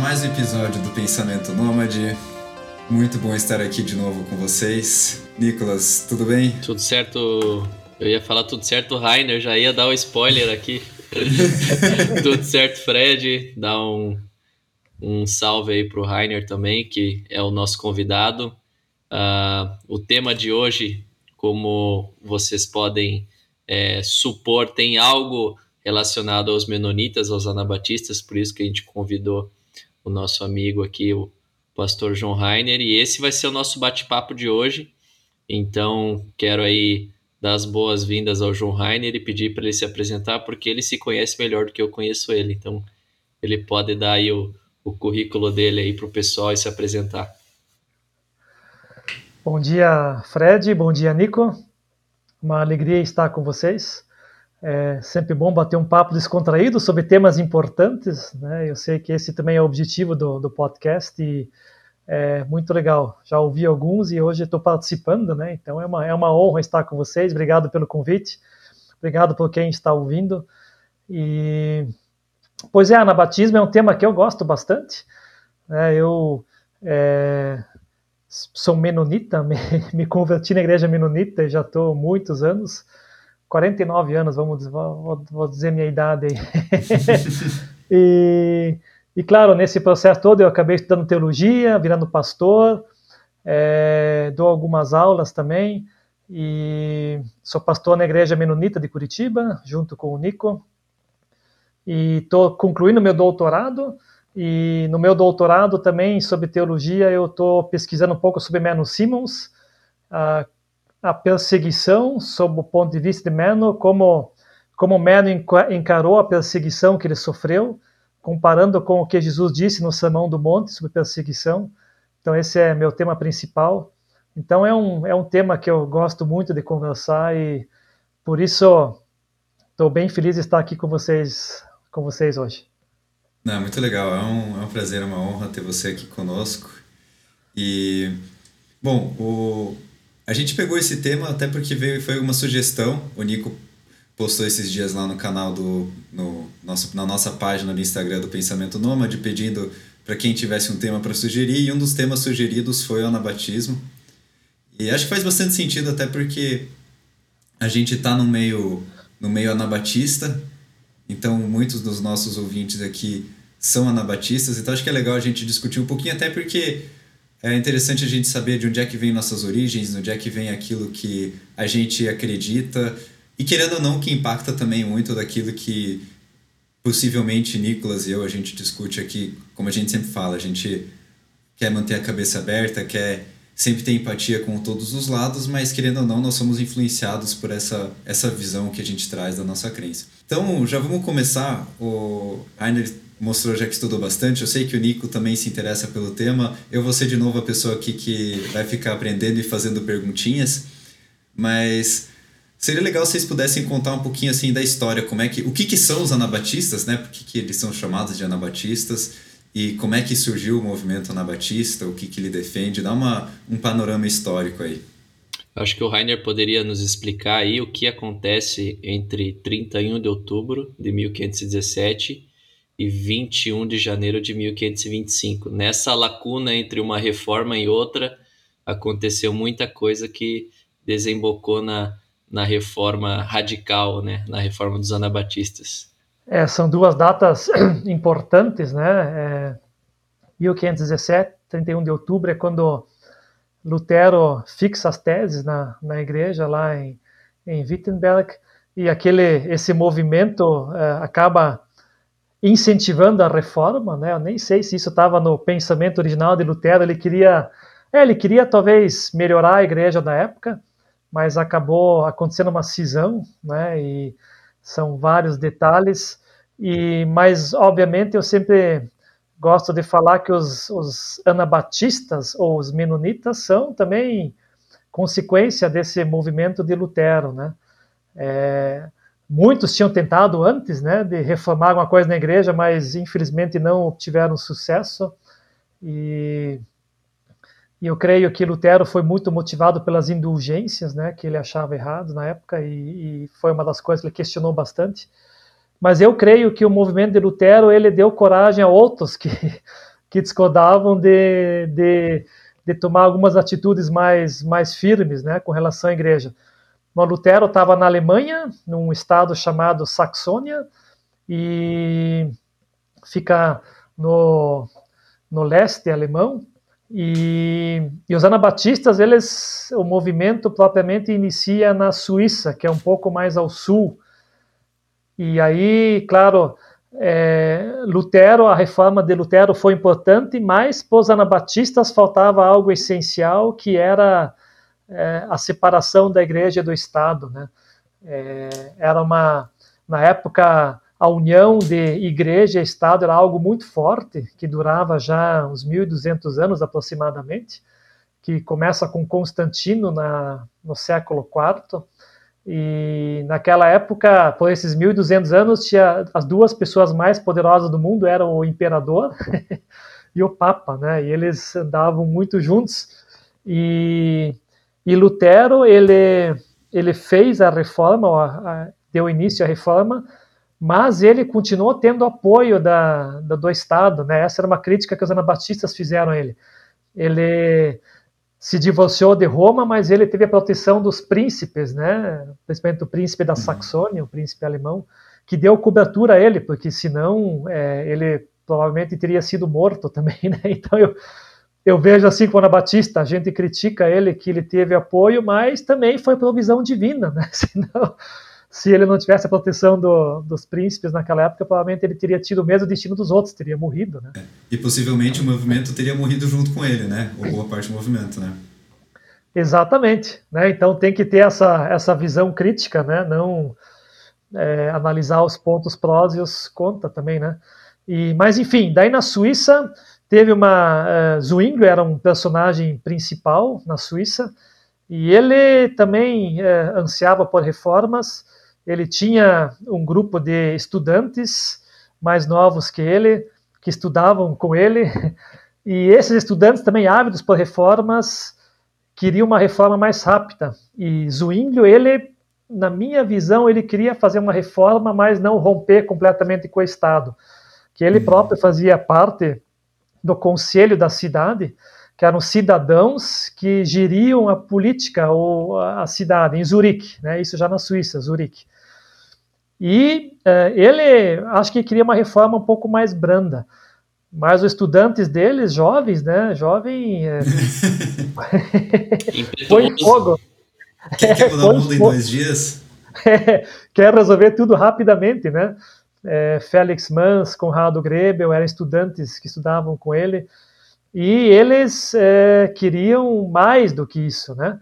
Mais um episódio do Pensamento Nômade. Muito bom estar aqui de novo com vocês. Nicolas, tudo bem? Tudo certo. Eu ia falar tudo certo, Rainer, já ia dar o um spoiler aqui. tudo certo, Fred. Dá um, um salve aí pro Rainer também, que é o nosso convidado. Uh, o tema de hoje, como vocês podem é, supor, tem algo relacionado aos menonitas, aos anabatistas, por isso que a gente convidou o nosso amigo aqui, o pastor João Rainer, e esse vai ser o nosso bate-papo de hoje. Então, quero aí dar as boas-vindas ao João Rainer e pedir para ele se apresentar, porque ele se conhece melhor do que eu conheço ele. Então, ele pode dar aí o, o currículo dele aí para o pessoal e se apresentar. Bom dia, Fred. Bom dia, Nico. Uma alegria estar com vocês. É sempre bom bater um papo descontraído sobre temas importantes, né? Eu sei que esse também é o objetivo do, do podcast e é muito legal. Já ouvi alguns e hoje estou participando, né? Então é uma, é uma honra estar com vocês. Obrigado pelo convite, obrigado por quem está ouvindo. E pois é, anabatismo é um tema que eu gosto bastante. Né? Eu é, sou menonita, me, me converti na igreja menonita já estou muitos anos. 49 anos, vamos vou, vou dizer minha idade aí. e, e claro, nesse processo todo eu acabei estudando teologia, virando pastor, é, dou algumas aulas também, e sou pastor na igreja menonita de Curitiba, junto com o Nico, e estou concluindo meu doutorado, e no meu doutorado também sobre teologia eu estou pesquisando um pouco sobre Menno Simons, uh, a perseguição, sob o ponto de vista de Meno, como, como Meno encarou a perseguição que ele sofreu, comparando com o que Jesus disse no Sermão do Monte sobre perseguição. Então, esse é meu tema principal. Então, é um, é um tema que eu gosto muito de conversar e, por isso, estou bem feliz de estar aqui com vocês, com vocês hoje. Não, muito legal. É um, é um prazer, é uma honra ter você aqui conosco. E, bom, o, a gente pegou esse tema até porque veio, foi uma sugestão. O Nico postou esses dias lá no canal do no nosso, na nossa página do Instagram do Pensamento Nômade pedindo para quem tivesse um tema para sugerir e um dos temas sugeridos foi o anabatismo. E acho que faz bastante sentido até porque a gente está no meio no meio anabatista, então muitos dos nossos ouvintes aqui são anabatistas, então acho que é legal a gente discutir um pouquinho até porque é interessante a gente saber de onde é que vem nossas origens, de onde é que vem aquilo que a gente acredita e querendo ou não que impacta também muito daquilo que possivelmente Nicolas e eu a gente discute aqui, como a gente sempre fala, a gente quer manter a cabeça aberta, quer sempre ter empatia com todos os lados, mas querendo ou não, nós somos influenciados por essa, essa visão que a gente traz da nossa crença. Então, já vamos começar. O Rainer mostrou já que estudou bastante. Eu sei que o Nico também se interessa pelo tema. Eu vou ser de novo a pessoa aqui que vai ficar aprendendo e fazendo perguntinhas, mas seria legal se vocês pudessem contar um pouquinho assim da história, como é que, o que que são os anabatistas, né? Por que, que eles são chamados de anabatistas e como é que surgiu o movimento anabatista, o que que ele defende, dá uma um panorama histórico aí. Acho que o Rainer poderia nos explicar aí o que acontece entre 31 de outubro de 1517 e 21 de janeiro de 1525. Nessa lacuna entre uma reforma e outra, aconteceu muita coisa que desembocou na, na reforma radical, né, na reforma dos anabatistas. É, são duas datas importantes, né? É, 1517, 31 de outubro, é quando Lutero fixa as teses na, na igreja lá em, em Wittenberg, e aquele esse movimento é, acaba incentivando a reforma, né? Eu nem sei se isso estava no pensamento original de Lutero. Ele queria, é, ele queria talvez melhorar a igreja da época, mas acabou acontecendo uma cisão, né? E são vários detalhes. E, mas obviamente eu sempre gosto de falar que os, os anabatistas ou os menonitas são também consequência desse movimento de Lutero, né? É, Muitos tinham tentado antes né, de reformar alguma coisa na igreja, mas infelizmente não obtiveram sucesso. E, e eu creio que Lutero foi muito motivado pelas indulgências né, que ele achava errado na época, e, e foi uma das coisas que ele questionou bastante. mas eu creio que o movimento de Lutero ele deu coragem a outros que, que discordavam de, de, de tomar algumas atitudes mais, mais firmes né, com relação à igreja. O Lutero estava na Alemanha, num estado chamado Saxônia, e fica no, no leste alemão. E, e, os anabatistas, eles, o movimento propriamente inicia na Suíça, que é um pouco mais ao sul. E aí, claro, é, Lutero, a reforma de Lutero foi importante, mas para os anabatistas faltava algo essencial, que era é, a separação da igreja do Estado. Né? É, era uma, na época, a união de igreja e Estado era algo muito forte, que durava já uns 1.200 anos aproximadamente, que começa com Constantino na, no século IV. E naquela época, por esses 1.200 anos, tinha as duas pessoas mais poderosas do mundo eram o imperador e o papa, né? E eles andavam muito juntos. E, e Lutero ele ele fez a reforma, deu início à reforma mas ele continuou tendo apoio da, da, do Estado, né? Essa era uma crítica que os anabatistas fizeram a ele. Ele se divorciou de Roma, mas ele teve a proteção dos príncipes, né? Principalmente o príncipe da Saxônia, o príncipe alemão, que deu cobertura a ele, porque senão é, ele provavelmente teria sido morto também, né? Então eu, eu vejo assim com o Anabatista, a gente critica ele que ele teve apoio, mas também foi provisão divina, né? Senão se ele não tivesse a proteção do, dos príncipes naquela época, provavelmente ele teria tido o mesmo destino dos outros, teria morrido, né? E possivelmente o movimento teria morrido junto com ele, né? Ou boa parte do movimento, né? Exatamente, né? Então tem que ter essa, essa visão crítica, né? Não é, analisar os pontos prós e os contra também, né? E, mas enfim, daí na Suíça teve uma uh, Zwingli era um personagem principal na Suíça e ele também uh, ansiava por reformas ele tinha um grupo de estudantes mais novos que ele, que estudavam com ele, e esses estudantes também ávidos por reformas, queriam uma reforma mais rápida. E Zwinglio, ele, na minha visão, ele queria fazer uma reforma, mas não romper completamente com o Estado, que ele uhum. próprio fazia parte do conselho da cidade, que eram cidadãos que geriam a política ou a cidade em Zurique, né? Isso já na Suíça, Zurique. E uh, ele, acho que queria uma reforma um pouco mais branda. Mas os estudantes deles, jovens, né? Jovem. É... Foi fogo. Quer, mudar o mundo em dois dias? É, quer resolver tudo rapidamente, né? É, Félix Mans, Conrado Grebel eram estudantes que estudavam com ele. E eles é, queriam mais do que isso, né?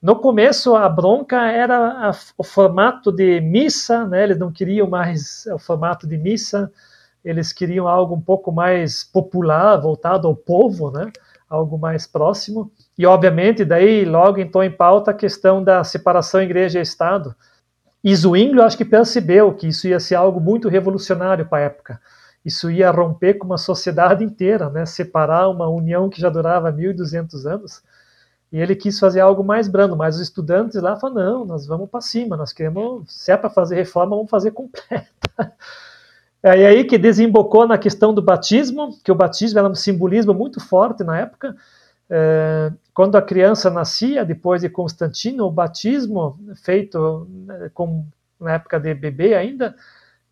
No começo, a bronca era a, o formato de missa, né? eles não queriam mais o formato de missa, eles queriam algo um pouco mais popular, voltado ao povo, né? algo mais próximo. E, obviamente, daí logo entrou em pauta a questão da separação igreja e. E Zwingli, eu acho que percebeu que isso ia ser algo muito revolucionário para a época. Isso ia romper com uma sociedade inteira, né? separar uma união que já durava 1.200 anos e ele quis fazer algo mais brando, mas os estudantes lá falaram: não, nós vamos para cima, nós queremos, se é para fazer reforma, vamos fazer completa. É aí que desembocou na questão do batismo, que o batismo era um simbolismo muito forte na época. É, quando a criança nascia, depois de Constantino, o batismo feito né, com, na época de bebê ainda,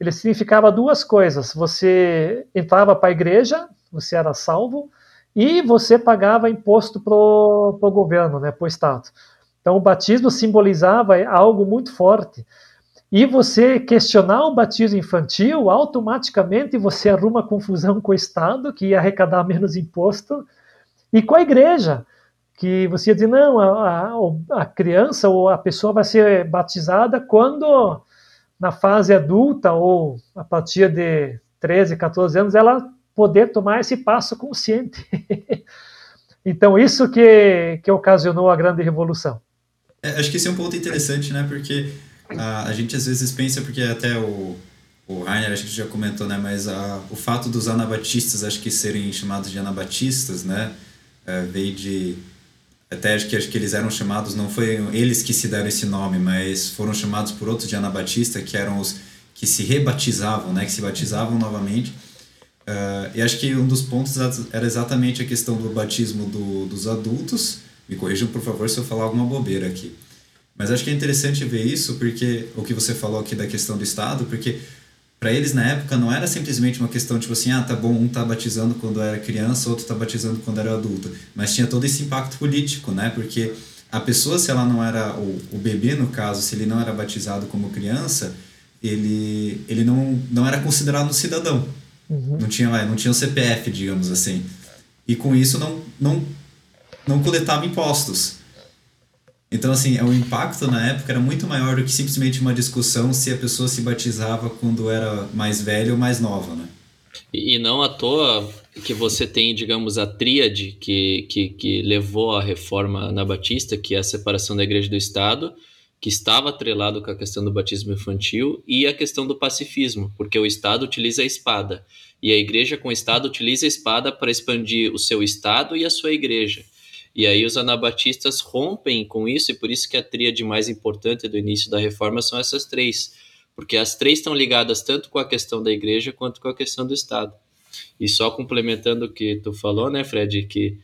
ele significava duas coisas. Você entrava para a igreja, você era salvo, e você pagava imposto para o governo, né, para o Estado. Então, o batismo simbolizava algo muito forte. E você questionar o batismo infantil, automaticamente você arruma confusão com o Estado, que ia arrecadar menos imposto, e com a igreja, que você ia dizer, não, a, a, a criança ou a pessoa vai ser batizada quando, na fase adulta ou a partir de 13, 14 anos, ela poder tomar esse passo consciente. então, isso que, que ocasionou a grande revolução. É, acho que esse é um ponto interessante, né? Porque a, a gente às vezes pensa, porque até o, o Rainer, acho que já comentou, né? Mas a, o fato dos anabatistas, acho que serem chamados de anabatistas, né? É, veio de. Até acho que, acho que eles eram chamados, não foi eles que se deram esse nome, mas foram chamados por outros de anabatista, que eram os que se rebatizavam, né, que se batizavam novamente. Uh, e acho que um dos pontos era exatamente a questão do batismo do, dos adultos. Me corrijam, por favor, se eu falar alguma bobeira aqui. Mas acho que é interessante ver isso, porque o que você falou aqui da questão do Estado, porque para eles na época não era simplesmente uma questão tipo assim, ah, tá bom, um tá batizando quando era criança, outro tá batizando quando era adulto, mas tinha todo esse impacto político, né? Porque a pessoa, se ela não era o, o bebê no caso, se ele não era batizado como criança, ele ele não não era considerado um cidadão. Uhum. Não tinha não tinha o CPF, digamos assim. E com isso não não não coletava impostos. Então, assim, o impacto na época era muito maior do que simplesmente uma discussão se a pessoa se batizava quando era mais velha ou mais nova, né? E não à toa que você tem, digamos, a tríade que, que, que levou à reforma anabatista, que é a separação da igreja do Estado, que estava atrelado com a questão do batismo infantil e a questão do pacifismo, porque o Estado utiliza a espada e a igreja com o Estado utiliza a espada para expandir o seu Estado e a sua igreja. E aí os anabatistas rompem com isso, e por isso que a tríade mais importante do início da reforma são essas três, porque as três estão ligadas tanto com a questão da igreja quanto com a questão do Estado. E só complementando o que tu falou, né, Fred, que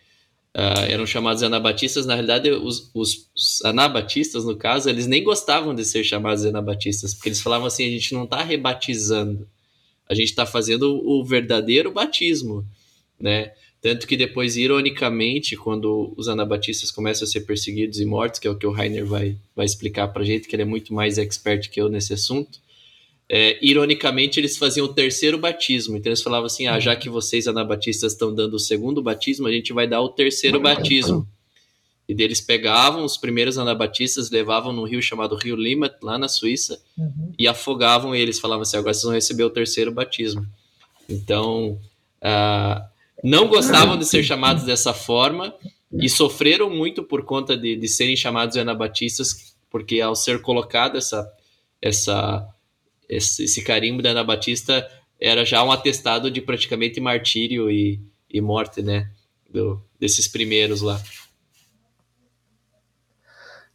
uh, eram chamados anabatistas, na realidade os, os, os, anabatistas, no caso, eles nem gostavam de ser chamados anabatistas, porque eles falavam assim, a gente não está rebatizando, a gente está fazendo o verdadeiro batismo, né? Tanto que depois, ironicamente, quando os anabatistas começam a ser perseguidos e mortos, que é o que o Rainer vai, vai explicar pra gente, que ele é muito mais expert que eu nesse assunto, é, ironicamente eles faziam o terceiro batismo. Então eles falavam assim: ah, já que vocês anabatistas estão dando o segundo batismo, a gente vai dar o terceiro batismo. E deles pegavam os primeiros anabatistas, levavam num rio chamado Rio Lima, lá na Suíça, uhum. e afogavam eles. Falavam assim: agora vocês vão receber o terceiro batismo. Então, uh, não gostavam de ser chamados dessa forma e sofreram muito por conta de, de serem chamados de anabatistas, porque ao ser colocado essa, essa, esse, esse carimbo de anabatista era já um atestado de praticamente martírio e, e morte, né? Do, desses primeiros lá.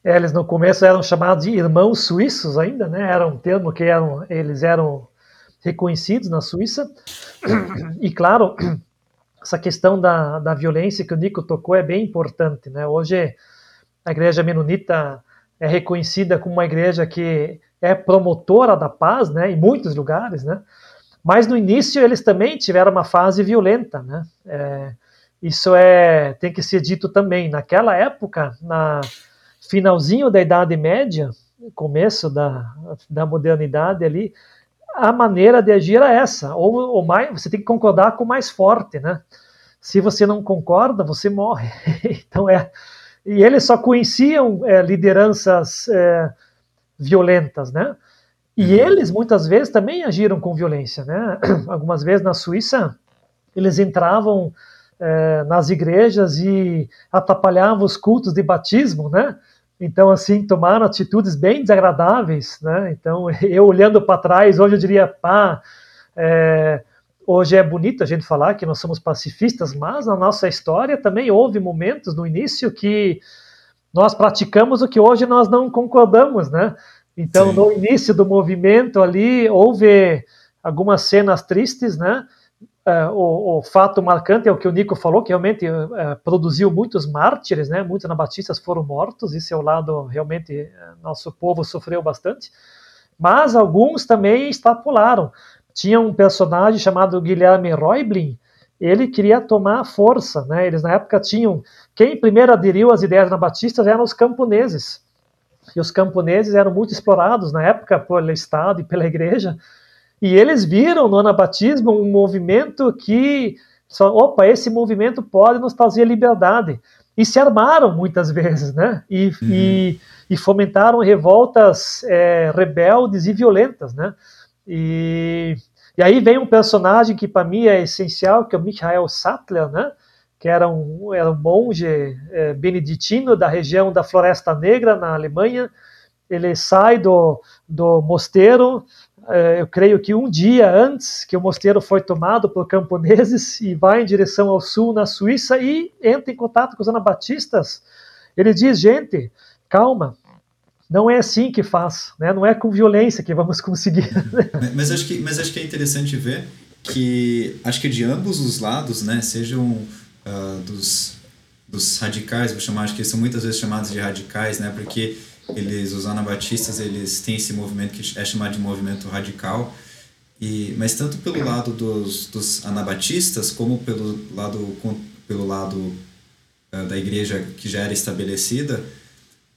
É, eles no começo eram chamados de irmãos suíços ainda, né? Era um termo que eram, eles eram reconhecidos na Suíça. E claro, essa questão da, da violência que o Nico tocou é bem importante. Né? Hoje, a igreja menonita é reconhecida como uma igreja que é promotora da paz né, em muitos lugares, né? mas no início eles também tiveram uma fase violenta. Né? É, isso é tem que ser dito também. Naquela época, na finalzinho da Idade Média, começo da, da modernidade ali, a maneira de agir é essa, ou, ou mais, você tem que concordar com o mais forte, né? Se você não concorda, você morre. então é, e eles só conheciam é, lideranças é, violentas, né? E uhum. eles muitas vezes também agiram com violência, né? Algumas vezes na Suíça eles entravam é, nas igrejas e atrapalhavam os cultos de batismo, né? Então, assim, tomaram atitudes bem desagradáveis, né? Então, eu olhando para trás, hoje eu diria, pá, é, hoje é bonito a gente falar que nós somos pacifistas, mas na nossa história também houve momentos no início que nós praticamos o que hoje nós não concordamos, né? Então, Sim. no início do movimento ali, houve algumas cenas tristes, né? Uh, o, o, fato marcante é o que o Nico falou, que realmente uh, produziu muitos mártires, né? Muitos anabatistas foram mortos, isso é o lado realmente nosso povo sofreu bastante. Mas alguns também extrapolaram. Tinha um personagem chamado Guilherme Reublin, ele queria tomar força, né? Eles na época tinham quem primeiro aderiu às ideias anabatistas eram os camponeses. E os camponeses eram muito explorados na época pelo Estado e pela Igreja e eles viram no anabatismo um movimento que, opa, esse movimento pode nos trazer liberdade. E se armaram muitas vezes, né? E, uhum. e, e, fomentaram revoltas é, rebeldes e violentas, né? E, e aí vem um personagem que para mim é essencial, que é o Michael Sattler, né? Que era um, era um monge é, beneditino da região da Floresta Negra, na Alemanha. Ele sai do, do mosteiro, eu creio que um dia antes que o mosteiro foi tomado por camponeses e vai em direção ao sul na Suíça e entra em contato com os anabatistas, ele diz: gente, calma, não é assim que faz, né? Não é com violência que vamos conseguir. mas, acho que, mas acho que é interessante ver que acho que de ambos os lados, né, sejam uh, dos, dos radicais, vou chamar, acho que são muitas vezes chamados de radicais, né, porque eles, os anabatistas, eles têm esse movimento que é chamado de movimento radical, e, mas tanto pelo lado dos, dos anabatistas como pelo lado, pelo lado uh, da igreja que já era estabelecida,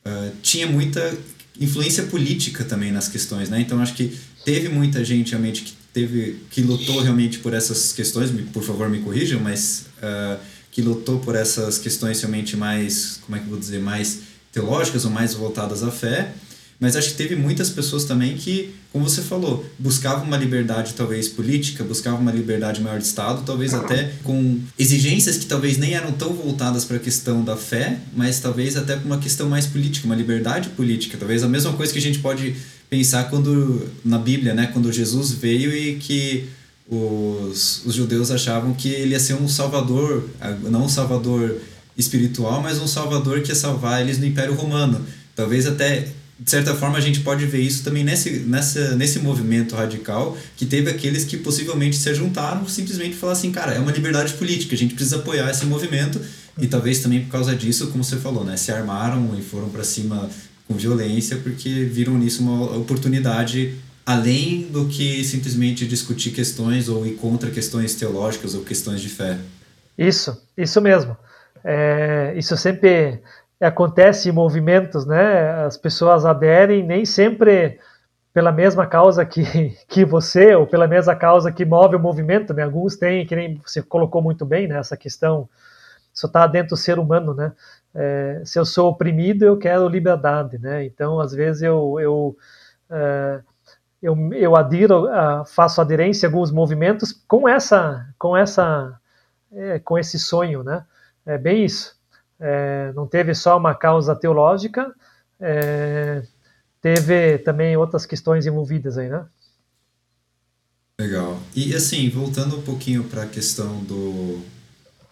uh, tinha muita influência política também nas questões, né? Então acho que teve muita gente realmente que teve que lutou realmente por essas questões, por favor me corrijam, mas uh, que lutou por essas questões realmente mais, como é que eu vou dizer, mais teológicas ou mais voltadas à fé, mas acho que teve muitas pessoas também que, como você falou, buscavam uma liberdade talvez política, buscavam uma liberdade maior de Estado, talvez até com exigências que talvez nem eram tão voltadas para a questão da fé, mas talvez até para uma questão mais política, uma liberdade política. Talvez a mesma coisa que a gente pode pensar quando na Bíblia, né, quando Jesus veio e que os, os judeus achavam que ele ia ser um salvador, não um salvador espiritual, mas um salvador que ia salvar eles no Império Romano. Talvez até de certa forma a gente pode ver isso também nesse, nessa, nesse movimento radical que teve aqueles que possivelmente se juntaram simplesmente falar assim, cara, é uma liberdade política, a gente precisa apoiar esse movimento e talvez também por causa disso, como você falou, né, se armaram e foram para cima com violência porque viram nisso uma oportunidade além do que simplesmente discutir questões ou ir contra questões teológicas ou questões de fé. Isso, isso mesmo. É, isso sempre acontece em movimentos, né? As pessoas aderem nem sempre pela mesma causa que, que você ou pela mesma causa que move o movimento, né? Alguns têm, que nem você colocou muito bem, né? Essa questão só está dentro do ser humano, né? É, se eu sou oprimido, eu quero liberdade, né? Então, às vezes eu eu é, eu, eu adiro, faço aderência a alguns movimentos com essa com essa é, com esse sonho, né? É bem isso. É, não teve só uma causa teológica, é, teve também outras questões envolvidas aí, né? Legal. E assim, voltando um pouquinho para a questão do,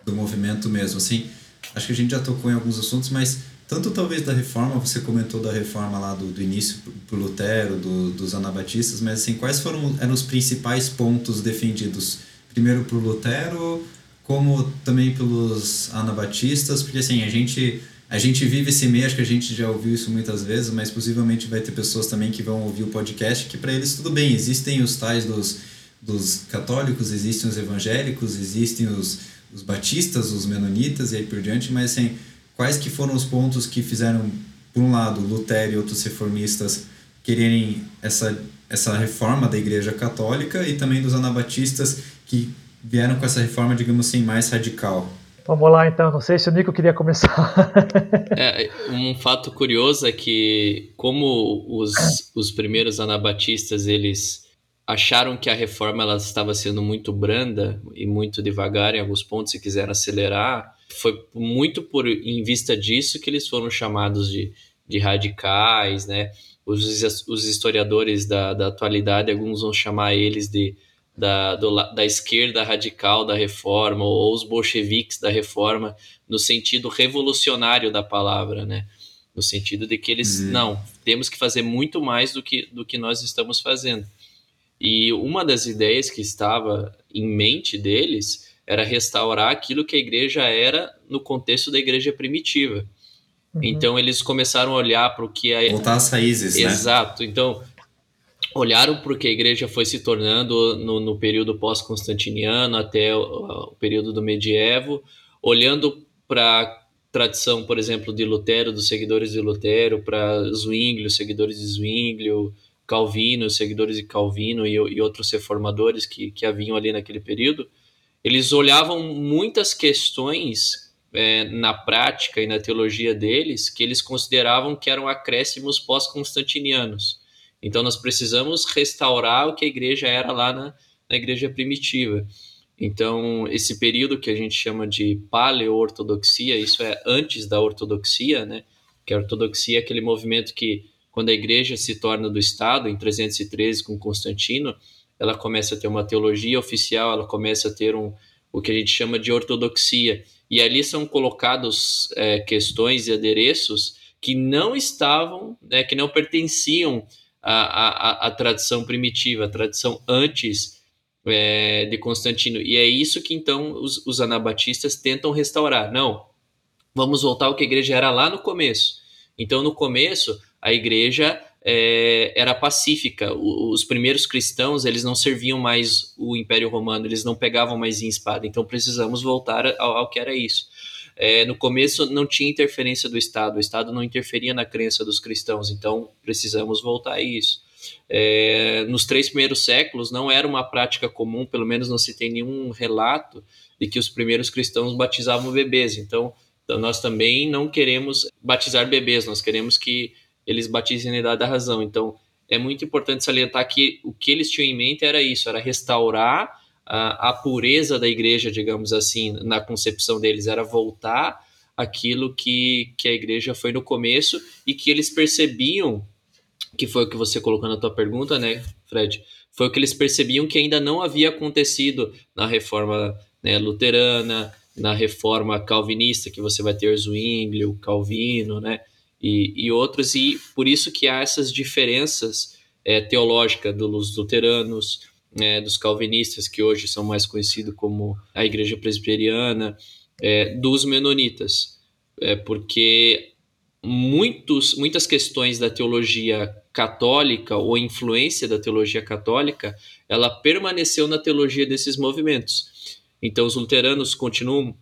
do movimento mesmo, assim, acho que a gente já tocou em alguns assuntos, mas tanto talvez da reforma, você comentou da reforma lá do, do início para Lutero, do, dos anabatistas, mas assim, quais foram eram os principais pontos defendidos? Primeiro para Lutero, como também pelos anabatistas, porque assim, a gente a gente vive esse meio, acho que a gente já ouviu isso muitas vezes, mas possivelmente vai ter pessoas também que vão ouvir o podcast que para eles tudo bem, existem os tais dos, dos católicos, existem os evangélicos, existem os, os batistas, os menonitas e aí por diante, mas assim, quais que foram os pontos que fizeram, por um lado, Lutero e outros reformistas quererem essa, essa reforma da Igreja Católica e também dos anabatistas que vieram com essa reforma, digamos assim, mais radical. Vamos lá então, não sei se o Nico queria começar. é, um fato curioso é que como os, os primeiros anabatistas eles acharam que a reforma ela estava sendo muito branda e muito devagar em alguns pontos e quiseram acelerar, foi muito por em vista disso que eles foram chamados de, de radicais, né? Os, os historiadores da, da atualidade, alguns vão chamar eles de da, do, da esquerda radical da reforma, ou os bolcheviques da reforma, no sentido revolucionário da palavra, né? No sentido de que eles, uhum. não, temos que fazer muito mais do que, do que nós estamos fazendo. E uma das ideias que estava em mente deles era restaurar aquilo que a igreja era no contexto da igreja primitiva. Uhum. Então eles começaram a olhar para o que a voltar às raízes, Exato. né? Exato. Então olharam porque a igreja foi se tornando no, no período pós-constantiniano até o, o, período do medievo, olhando para a tradição, por exemplo, de Lutero, dos seguidores de Lutero, para Zwinglio, seguidores de Zwinglio, Calvino, seguidores de Calvino e, e outros reformadores que, que haviam ali naquele período, eles olhavam muitas questões é, na prática e na teologia deles que eles consideravam que eram acréscimos pós-constantinianos. Então nós precisamos restaurar o que a igreja era lá na, na igreja primitiva. Então, esse período que a gente chama de paleortodoxia, isso é antes da ortodoxia, né? Que a ortodoxia é aquele movimento que, quando a igreja se torna do Estado, em 313 com Constantino, ela começa a ter uma teologia oficial, ela começa a ter um, o que a gente chama de ortodoxia. E ali são colocados é, questões e adereços que não estavam, né, que não pertenciam à, à, à tradição primitiva, à tradição antes é, de Constantino. E é isso que então os, os anabatistas tentam restaurar. Não, vamos voltar ao que a igreja era lá no começo. Então, no começo, a igreja é, era pacífica. O, os primeiros cristãos eles não serviam mais o Império Romano, eles não pegavam mais em espada. Então precisamos voltar ao, ao que era isso. É, no começo não tinha interferência do Estado, o Estado não interferia na crença dos cristãos, então precisamos voltar a isso. É, nos três primeiros séculos não era uma prática comum, pelo menos não se tem nenhum relato de que os primeiros cristãos batizavam bebês. Então, nós também não queremos batizar bebês, nós queremos que eles batizem na idade da razão. Então, é muito importante salientar que o que eles tinham em mente era isso, era restaurar a, a pureza da igreja, digamos assim, na concepção deles, era voltar aquilo que, que a igreja foi no começo e que eles percebiam, que foi o que você colocou na tua pergunta, né, Fred? Foi o que eles percebiam que ainda não havia acontecido na reforma né, luterana, na reforma calvinista, que você vai ter Zwingli, o Calvino, né? e, e outros, e por isso que há essas diferenças é, teológicas dos luteranos, é, dos calvinistas, que hoje são mais conhecidos como a Igreja Presbiteriana, é, dos menonitas, é, porque muitos, muitas questões da teologia católica ou influência da teologia católica, ela permaneceu na teologia desses movimentos. Então, os luteranos continuam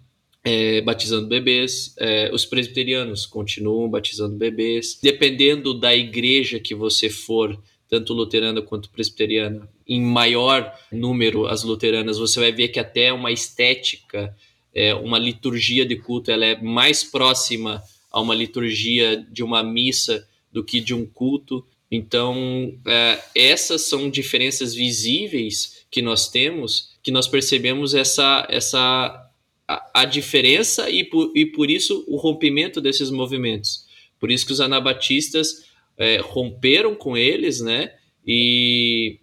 é, batizando bebês, é, os presbiterianos continuam batizando bebês. Dependendo da igreja que você for, tanto luterana quanto presbiteriana, em maior número as luteranas, você vai ver que até uma estética, é, uma liturgia de culto, ela é mais próxima a uma liturgia de uma missa do que de um culto. Então, é, essas são diferenças visíveis que nós temos, que nós percebemos essa, essa a, a diferença e por, e por isso o rompimento desses movimentos. Por isso que os anabatistas é, romperam com eles, né? E,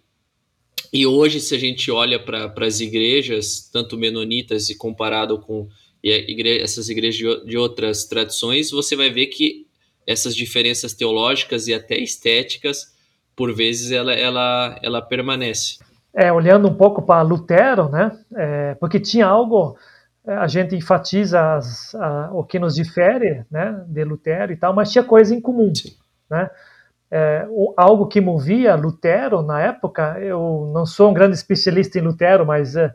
e hoje, se a gente olha para as igrejas, tanto menonitas e comparado com igre essas igrejas de, de outras tradições, você vai ver que essas diferenças teológicas e até estéticas, por vezes, ela, ela, ela permanece. É, olhando um pouco para Lutero, né? É, porque tinha algo é, a gente enfatiza as, a, o que nos difere, né, de Lutero e tal, mas tinha coisa em comum, né? É, algo que movia Lutero na época, eu não sou um grande especialista em Lutero, mas é,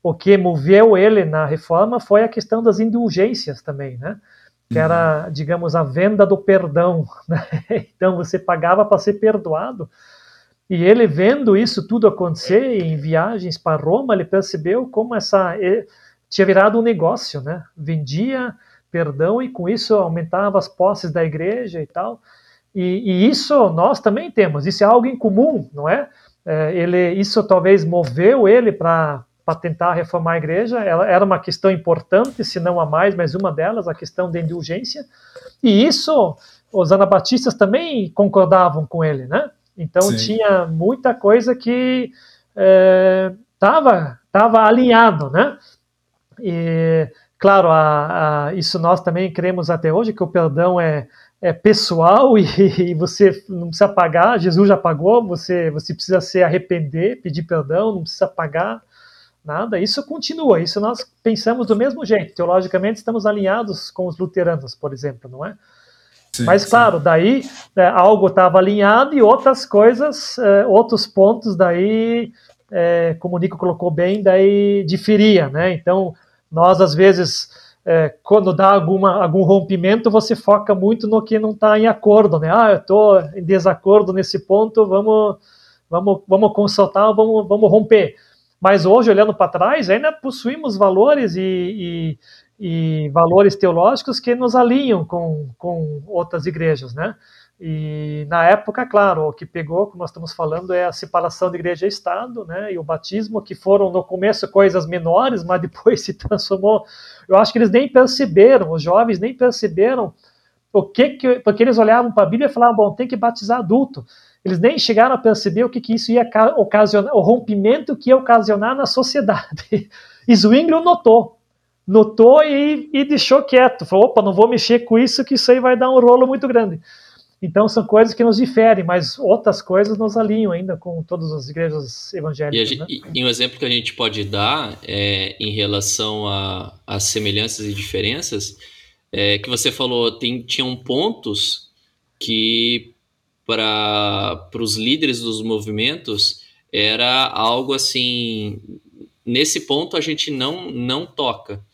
o que moveu ele na reforma foi a questão das indulgências também, né? Que era, uhum. digamos, a venda do perdão. Né? Então você pagava para ser perdoado. E ele vendo isso tudo acontecer em viagens para Roma, ele percebeu como essa tinha virado um negócio, né? Vendia perdão e com isso aumentava as posses da igreja e tal. E, e isso nós também temos. Isso é algo em comum, não é? é ele, isso talvez moveu ele para tentar reformar a igreja. Ela era uma questão importante, se não a mais, mas uma delas, a questão da indulgência. E isso os anabatistas também concordavam com ele, né? Então Sim. tinha muita coisa que estava é, tava alinhado, né? E, claro, a, a, isso nós também cremos até hoje, que o perdão é, é pessoal e, e, você não precisa pagar, Jesus já pagou, você, você precisa se arrepender, pedir perdão, não precisa pagar nada. Isso continua, isso nós pensamos do mesmo jeito. Teologicamente, estamos alinhados com os luteranos, por exemplo, não é? Sim, Mas, claro, sim. daí é, algo estava alinhado e outras coisas, é, outros pontos daí, é, como o Nico colocou bem, daí diferia, né? Então, nós, às vezes, é, quando dá alguma, algum rompimento, você foca muito no que não está em acordo, né? Ah, eu estou em desacordo nesse ponto, vamos, vamos, vamos consultar, vamos, vamos romper. Mas hoje, olhando para trás, ainda possuímos valores e, e, e, valores teológicos que nos alinham com, com outras igrejas, né? E na época, claro, o que pegou, como nós estamos falando, é a separação de igreja e Estado, né? E o batismo, que foram no começo coisas menores, mas depois se transformou. Eu acho que eles nem perceberam, os jovens nem perceberam o que, que porque eles olhavam para a Bíblia e falavam, bom, tem que batizar adulto. Eles nem chegaram a perceber o que, que isso ia ocasionar, o rompimento que ia ocasionar na sociedade. E Zwingli notou. notou e, e deixou quieto. Falou, opa, não vou mexer com isso, que isso aí vai dar um rolo muito grande. Então são coisas que nos diferem, mas outras coisas nos alinham ainda com todas as igrejas evangélicas. E, né? e, e um exemplo que a gente pode dar é, em relação às semelhanças e diferenças é que você falou, tem, tinham pontos que para os líderes dos movimentos era algo assim. Nesse ponto a gente não, não toca.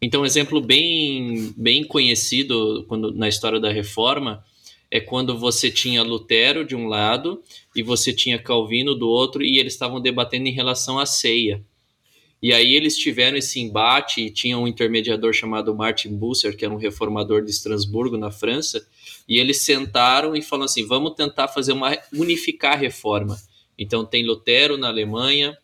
Então, um exemplo bem, bem conhecido quando, na história da reforma é quando você tinha Lutero de um lado e você tinha Calvino do outro e eles estavam debatendo em relação à ceia. E aí eles tiveram esse embate e tinha um intermediador chamado Martin Busser, que era um reformador de Estrasburgo, na França, e eles sentaram e falaram assim, vamos tentar fazer uma unificar a reforma. Então tem Lutero na Alemanha,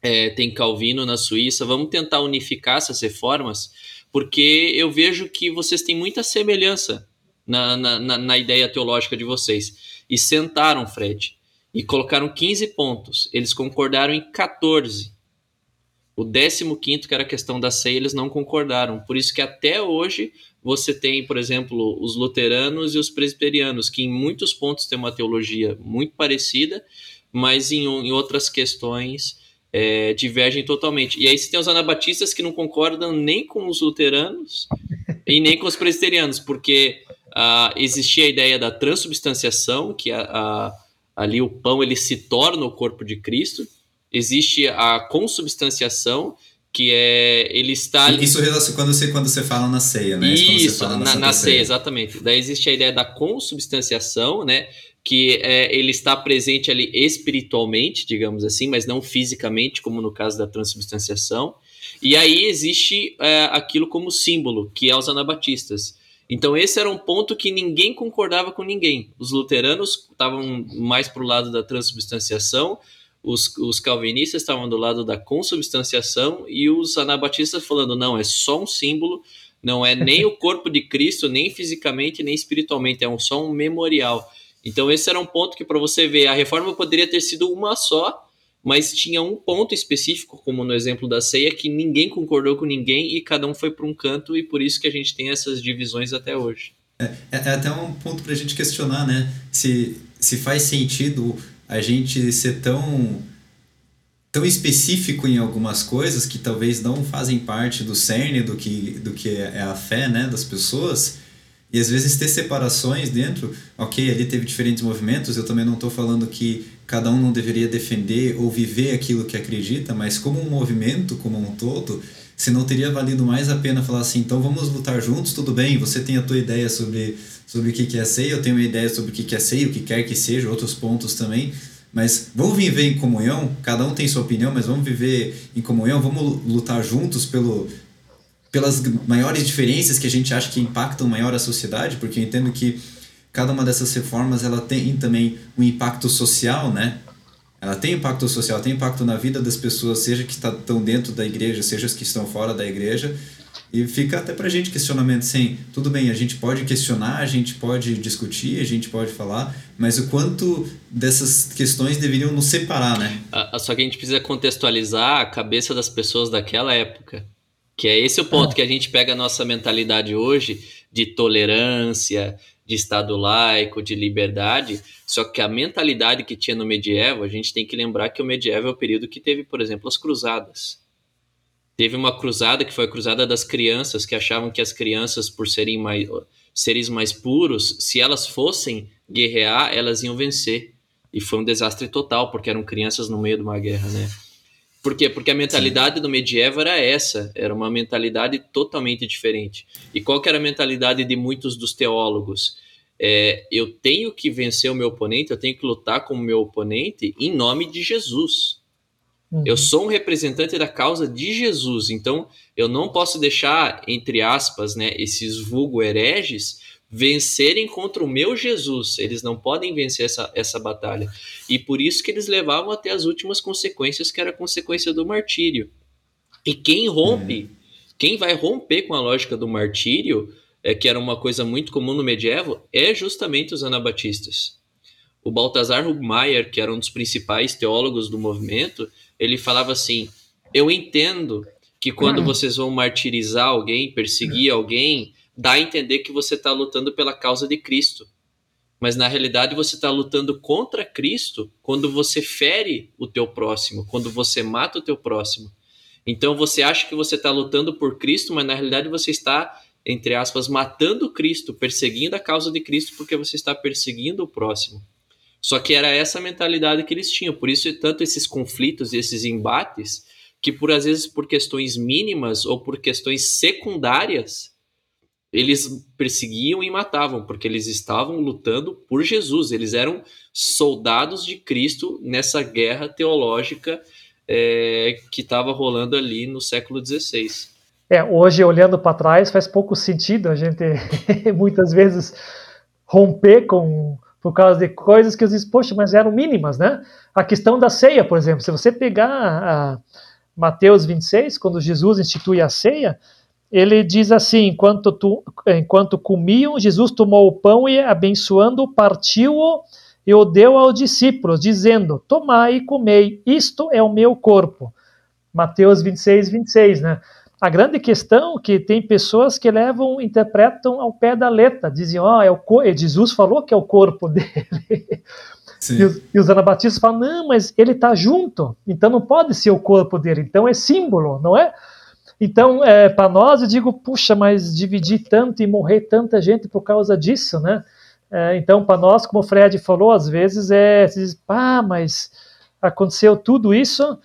é, tem Calvino na Suíça, vamos tentar unificar essas reformas, porque eu vejo que vocês têm muita semelhança na, na, na ideia teológica de vocês. E sentaram, Fred, e colocaram 15 pontos. Eles concordaram em 14. O 15, que era a questão da ceia, eles não concordaram. Por isso que até hoje você tem, por exemplo, os luteranos e os presbiterianos, que em muitos pontos têm uma teologia muito parecida, mas em, em outras questões é, divergem totalmente. E aí você tem os anabatistas que não concordam nem com os luteranos e nem com os presbiterianos, porque uh, existia a ideia da transubstanciação, que a, a, ali o pão ele se torna o corpo de Cristo. Existe a consubstanciação, que é ele está isso quando você quando você fala na ceia né? Isso na, na, na ceia, ceia. exatamente. Daí existe a ideia da consubstanciação né? Que é, ele está presente ali espiritualmente digamos assim mas não fisicamente como no caso da transubstanciação. E aí existe é, aquilo como símbolo que é os anabatistas então esse era um ponto que ninguém concordava com ninguém. Os luteranos estavam mais para o lado da transubstanciação, os, os calvinistas estavam do lado da consubstanciação e os anabatistas falando não, é só um símbolo, não é nem o corpo de Cristo, nem fisicamente, nem espiritualmente, é um, só um memorial. Então esse era um ponto que para você ver, a reforma poderia ter sido uma só, mas tinha um ponto específico, como no exemplo da ceia, que ninguém concordou com ninguém e cada um foi para um canto, e por isso que a gente tem essas divisões até hoje. É, é, é até um ponto para a gente questionar, né? Se, se faz sentido a gente ser tão tão específico em algumas coisas que talvez não fazem parte do cerne do que, do que é a fé né, das pessoas, e às vezes ter separações dentro, ok, ali teve diferentes movimentos, eu também não estou falando que cada um não deveria defender ou viver aquilo que acredita, mas como um movimento, como um todo, se não teria valido mais a pena falar assim, então vamos lutar juntos, tudo bem, você tem a tua ideia sobre, sobre o que é ceia, eu tenho uma ideia sobre o que é ceia, o que quer que seja, outros pontos também, mas vamos viver em comunhão, cada um tem sua opinião, mas vamos viver em comunhão, vamos lutar juntos pelo, pelas maiores diferenças que a gente acha que impactam maior a sociedade, porque eu entendo que cada uma dessas reformas ela tem também um impacto social, né? Ela tem impacto social, tem impacto na vida das pessoas, seja que estão tá, dentro da igreja, seja as que estão fora da igreja. E fica até pra gente questionamento assim, tudo bem, a gente pode questionar, a gente pode discutir, a gente pode falar, mas o quanto dessas questões deveriam nos separar, né? Só que a gente precisa contextualizar a cabeça das pessoas daquela época. Que é esse o ponto ah. que a gente pega a nossa mentalidade hoje de tolerância, de Estado laico, de liberdade, só que a mentalidade que tinha no medieval, a gente tem que lembrar que o medieval é o período que teve, por exemplo, as cruzadas. Teve uma cruzada que foi a cruzada das crianças, que achavam que as crianças, por serem mais, seres mais puros, se elas fossem guerrear, elas iam vencer. E foi um desastre total, porque eram crianças no meio de uma guerra, né? Por quê? Porque a mentalidade Sim. do medieval era essa, era uma mentalidade totalmente diferente. E qual que era a mentalidade de muitos dos teólogos? É, eu tenho que vencer o meu oponente, eu tenho que lutar com o meu oponente em nome de Jesus. Uhum. Eu sou um representante da causa de Jesus, então eu não posso deixar, entre aspas, né, esses vulgo hereges vencerem contra o meu Jesus. Eles não podem vencer essa, essa batalha. E por isso que eles levavam até as últimas consequências, que era a consequência do martírio. E quem rompe, uhum. quem vai romper com a lógica do martírio, é, que era uma coisa muito comum no medieval, é justamente os anabatistas. O Baltazar Hubmaier, que era um dos principais teólogos do movimento, ele falava assim: Eu entendo que quando vocês vão martirizar alguém, perseguir alguém, dá a entender que você está lutando pela causa de Cristo. Mas na realidade você está lutando contra Cristo quando você fere o teu próximo, quando você mata o teu próximo. Então você acha que você está lutando por Cristo, mas na realidade você está, entre aspas, matando Cristo, perseguindo a causa de Cristo, porque você está perseguindo o próximo. Só que era essa mentalidade que eles tinham. Por isso, tanto esses conflitos e esses embates, que por às vezes por questões mínimas ou por questões secundárias, eles perseguiam e matavam, porque eles estavam lutando por Jesus. Eles eram soldados de Cristo nessa guerra teológica é, que estava rolando ali no século XVI. É, hoje olhando para trás faz pouco sentido a gente muitas vezes romper com por causa de coisas que eu disse, poxa, mas eram mínimas, né? A questão da ceia, por exemplo, se você pegar Mateus 26, quando Jesus institui a ceia, ele diz assim: enquanto, tu, enquanto comiam, Jesus tomou o pão e, abençoando, partiu-o e o deu aos discípulos, dizendo: Tomai e comei, isto é o meu corpo. Mateus 26, 26, né? A grande questão é que tem pessoas que levam, interpretam ao pé da letra, dizem, ó, oh, é o Jesus falou que é o corpo dele. E os, e os, anabatistas falam, não, mas ele está junto, então não pode ser o corpo dele, então é símbolo, não é? Então, é, para nós, eu digo, puxa, mas dividir tanto e morrer tanta gente por causa disso, né? É, então, para nós, como o Fred falou, às vezes é, se diz, mas aconteceu tudo isso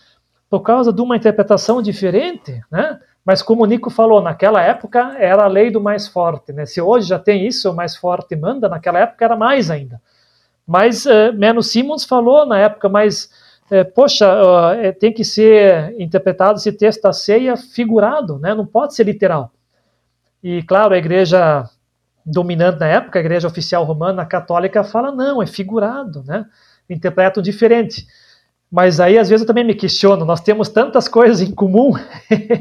por causa de uma interpretação diferente, né? Mas como o Nico falou, naquela época era a lei do mais forte, né? Se hoje já tem isso, o mais forte manda, naquela época era mais ainda. Mas uh, Menos Simmons falou na época, mas uh, poxa, uh, tem que ser interpretado esse texto da ceia figurado, né? Não pode ser literal. E claro, a igreja dominante na época, a igreja oficial romana católica fala não, é figurado, né? Interpretam diferente. Mas aí, às vezes, eu também me questiono. Nós temos tantas coisas em comum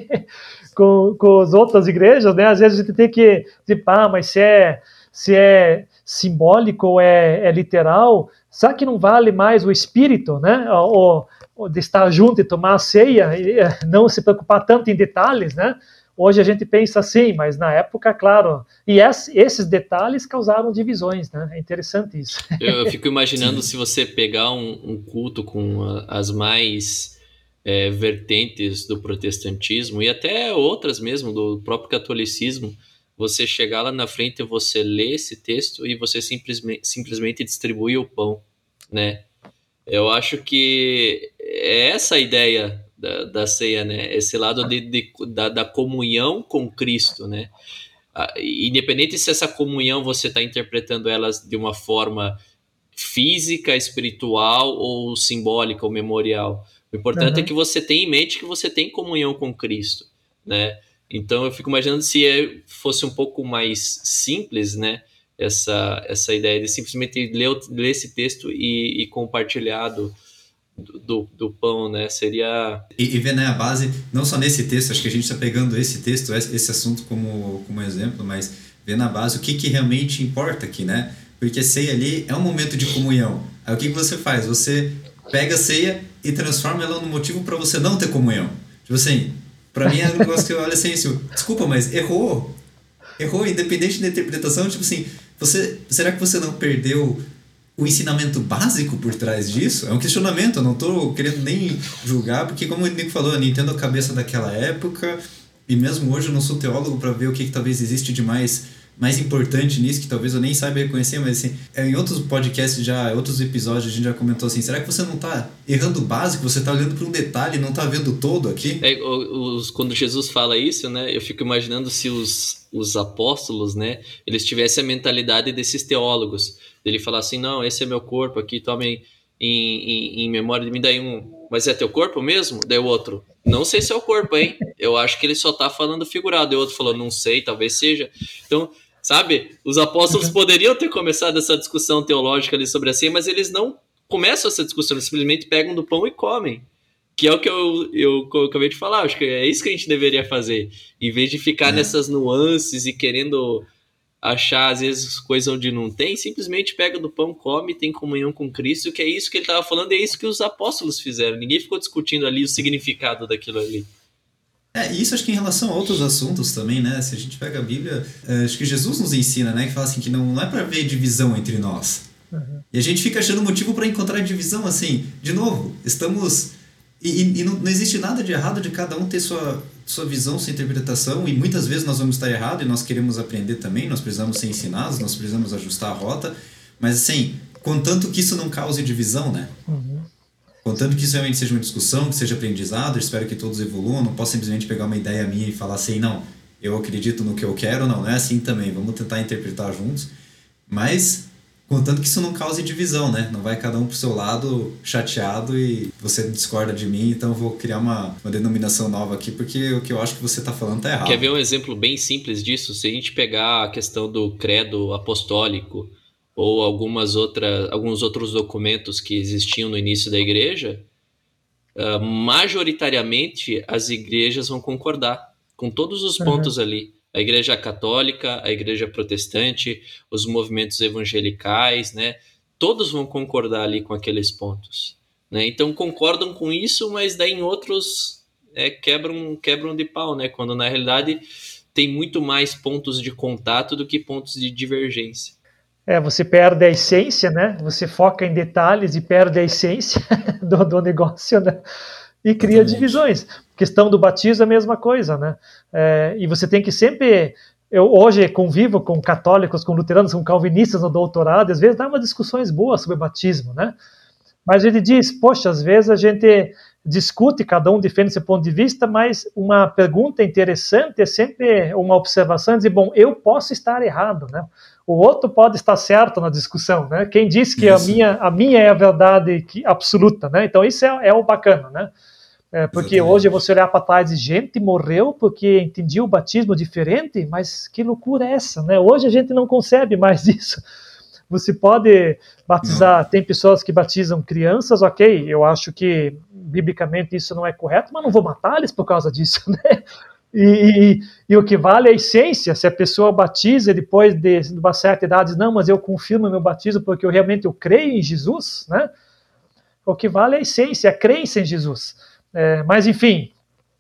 com, com as outras igrejas, né? Às vezes a gente tem que dizer, ah, mas se é, se é simbólico ou é, é literal, será que não vale mais o espírito, né? Ou, ou de estar junto e tomar a ceia e eh, não se preocupar tanto em detalhes, né? Hoje a gente pensa assim, mas na época, claro. E esses detalhes causaram divisões, né? É interessante isso. Eu, fico imaginando se você pegar um, um culto com as mais é, vertentes do protestantismo e até outras mesmo, do próprio catolicismo, você chegar lá na frente você ler esse texto e você simplesmente, simplesmente distribuir o pão, né? Eu acho que é essa a ideia da, da ceia, né? Esse lado de, de da, da, comunhão com Cristo, né? Independente se essa comunhão você está interpretando elas de uma forma física, espiritual ou simbólica ou memorial. O importante é uhum. é que você tenha em mente que você tem comunhão com Cristo, né? Então eu fico imaginando se é, fosse um pouco mais simples, né? Essa, essa ideia de simplesmente ler, ler esse texto e, e compartilhado do, do pão, né? Seria. E, e ver né, a base, não só nesse texto, acho que a gente está pegando esse texto, esse assunto como, como exemplo, mas ver na base o que, que realmente importa aqui, né? Porque ceia ali é um momento de comunhão. Aí o que, que você faz? Você pega a ceia e transforma ela num motivo para você não ter comunhão. Tipo assim, para mim é um negócio que eu olho assim, assim, desculpa, mas errou. Errou, independente da interpretação, tipo assim, você, será que você não perdeu o ensinamento básico por trás disso? É um questionamento, eu não estou querendo nem julgar, porque como o Nico falou, eu entendo a cabeça daquela época, e mesmo hoje eu não sou teólogo para ver o que, que talvez existe de mais mais importante nisso, que talvez eu nem saiba reconhecer, mas assim, é, em outros podcasts já, outros episódios, a gente já comentou assim, será que você não está errando o básico, você está olhando para um detalhe não está vendo todo aqui? É, os, quando Jesus fala isso, né, eu fico imaginando se os, os apóstolos, né, eles tivessem a mentalidade desses teólogos, ele falar assim, não, esse é meu corpo aqui, tomem em, em, em, memória de mim, daí um, mas é teu corpo mesmo? Daí o outro, não sei se é o corpo, hein? Eu acho que ele só tá falando figurado. E o outro falou, não sei, talvez seja. Então, sabe, os apóstolos uhum. poderiam ter começado essa discussão teológica ali sobre a ceia, mas eles não começam essa discussão, eles simplesmente pegam do pão e comem. Que é o que eu, eu, eu acabei de falar, acho que é isso que a gente deveria fazer. Em vez de ficar é. nessas nuances e querendo achar às vezes coisas onde não tem, simplesmente pega do pão, come, tem comunhão com Cristo, que é isso que ele estava falando, é isso que os apóstolos fizeram. Ninguém ficou discutindo ali o significado daquilo ali. É, e isso acho que em relação a outros assuntos também, né? Se a gente pega a Bíblia, é, acho que Jesus nos ensina, né? Que fala assim que não, não é para ver divisão entre nós. Uhum. E a gente fica achando motivo para encontrar divisão, assim. De novo, estamos... E, e não, não, existe nada de errado de cada um ter sua, sua visão, sua interpretação, e muitas vezes nós vamos estar errado e nós queremos aprender também, nós precisamos ser ensinados, nós precisamos ajustar a rota, mas assim, contanto que isso não cause divisão, né? Uhum. Contanto que isso realmente seja uma discussão, que seja aprendizado, espero que todos evoluam, não posso simplesmente pegar uma ideia minha e falar assim, não, eu acredito no que eu quero, não, não é assim também, vamos tentar interpretar juntos, mas contanto que isso não cause divisão, né? Não vai cada um pro seu lado chateado e você discorda de mim, então eu vou criar uma, uma denominação nova aqui, porque o que eu acho que você está falando tá errado. Quer ver um exemplo bem simples disso? Se a gente pegar a questão do credo apostólico, ou algumas outras, alguns outros documentos que existiam no início da igreja, uh, majoritariamente as igrejas vão concordar com todos os pontos uhum. ali. A igreja católica, a igreja protestante, os movimentos evangelicais, né? Todos vão concordar ali com aqueles pontos. Né? Então concordam com isso, mas daí em outros é, quebram, quebram de pau, né? Quando na realidade tem muito mais pontos de contato do que pontos de divergência. É, você perde a essência, né? Você foca em detalhes e perde a essência do, do negócio, né? E cria Exatamente. divisões. Questão do batismo é a mesma coisa, né? É, e você tem que sempre. Eu hoje convivo com católicos, com luteranos, com calvinistas no doutorado, às vezes dá umas discussões boas sobre batismo, né? Mas ele diz, poxa, às vezes a gente discute, cada um defende seu ponto de vista, mas uma pergunta interessante é sempre uma observação, dizer, bom, eu posso estar errado, né? O outro pode estar certo na discussão, né? Quem diz que a minha, a minha é a verdade que, absoluta, né? Então isso é, é o bacana, né? É, porque Exatamente. hoje você olhar para trás e gente morreu porque entendia o batismo diferente, mas que loucura é essa, né? Hoje a gente não concebe mais isso. Você pode batizar, não. tem pessoas que batizam crianças, ok, eu acho que biblicamente isso não é correto, mas não vou matar eles por causa disso, né? E, e, e, o que vale é a essência. Se a pessoa batiza depois de, de uma certa idade, não, mas eu confirmo meu batismo porque eu realmente eu creio em Jesus, né? O que vale é a essência, a crença em Jesus. É, mas enfim,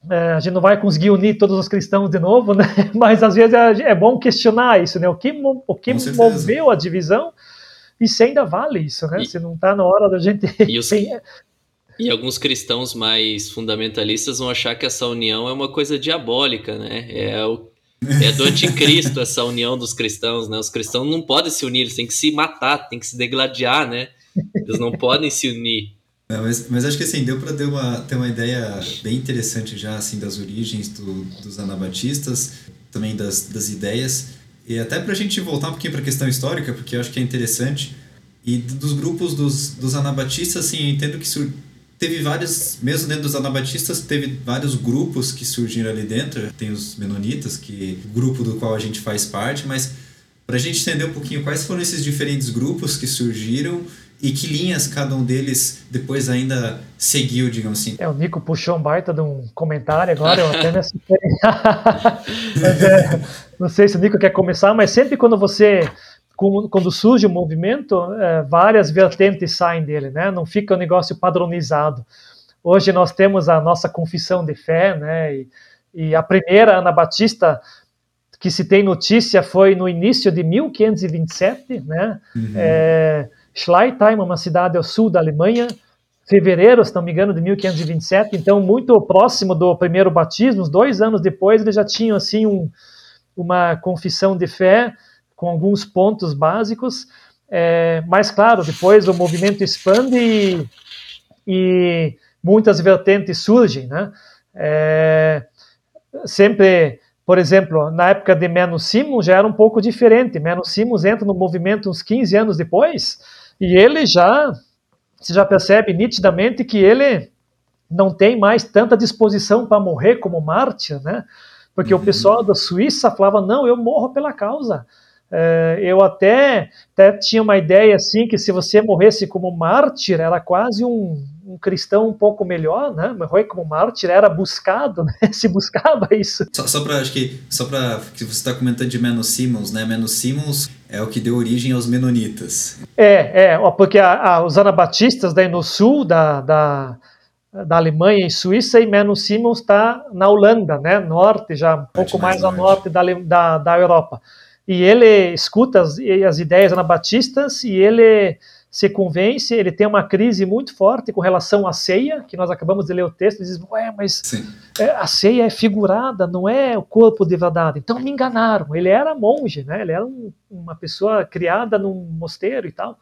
é, a gente não vai conseguir unir todos os cristãos de novo, né? Mas às vezes é, é bom questionar isso, né? O que, o que moveu a divisão? E se ainda vale isso, né? E, se não está na hora da gente. E os, e alguns cristãos mais fundamentalistas vão achar que essa união é uma coisa diabólica, né? É, o, é do anticristo essa união dos cristãos, né? Os cristãos não podem se unir, eles têm que se matar, têm que se degladiar, né? Eles não podem se unir. mas, mas acho que assim, deu para ter uma, ter uma ideia bem interessante já assim das origens do, dos anabatistas, também das, das ideias, e até para a gente voltar um pouquinho para a questão histórica, porque eu acho que é interessante, e dos grupos dos, dos anabatistas, assim, eu entendo que teve vários, mesmo dentro dos anabatistas, teve vários grupos que surgiram ali dentro. Tem os menonitas, que grupo do qual a gente faz parte, mas para a gente entender um pouquinho quais foram esses diferentes grupos que surgiram e que linhas cada um deles depois ainda seguiu, digamos assim. É, o Nico puxou um baita de um comentário agora, eu até me mas, é, Não sei se o Nico quer começar, mas sempre quando você quando surge o movimento, é, várias vertentes saem dele, né? Não fica um negócio padronizado. Hoje nós temos a nossa confissão de fé, né? E, e a primeira Anabatista que se tem notícia foi no início de 1527, né? Uhum. É, Schleitheim, uma cidade ao sul da Alemanha, fevereiro, se não me engano, de 1527, então muito próximo do primeiro batismo, dois anos depois eles já tinham assim um, uma confissão de fé com alguns pontos básicos, é, mas claro, depois o movimento expande e, e muitas vertentes surgem, né? É, sempre, por exemplo, na época de Menos Simons já era um pouco diferente. Menos Simons entra no movimento uns 15 anos depois e ele já, você já percebe nitidamente que ele não tem mais tanta disposição para morrer como mártir, né? Porque uhum. o pessoal da Suíça falava, não, eu morro pela causa. É, eu até, até tinha uma ideia assim que se você morresse como mártir era quase um, um cristão um pouco melhor, né? Morrer como mártir era buscado, né? se buscava isso. Só, só para acho que só para que você está comentando de Menos Simons, né? Menos Simons é o que deu origem aos menonitas. É, é, porque a, a, os anabatistas daí no sul da, da da Alemanha e Suíça, e Menno Simons está na Holanda, né, norte, já um pouco mais, mais ao norte da, da, da Europa. E ele escuta as, as ideias anabatistas e ele se convence, ele tem uma crise muito forte com relação à ceia, que nós acabamos de ler o texto, e diz, ué, mas é, a ceia é figurada, não é o corpo de verdade. Então me enganaram. Ele era monge, né? ele era um, uma pessoa criada num mosteiro e tal.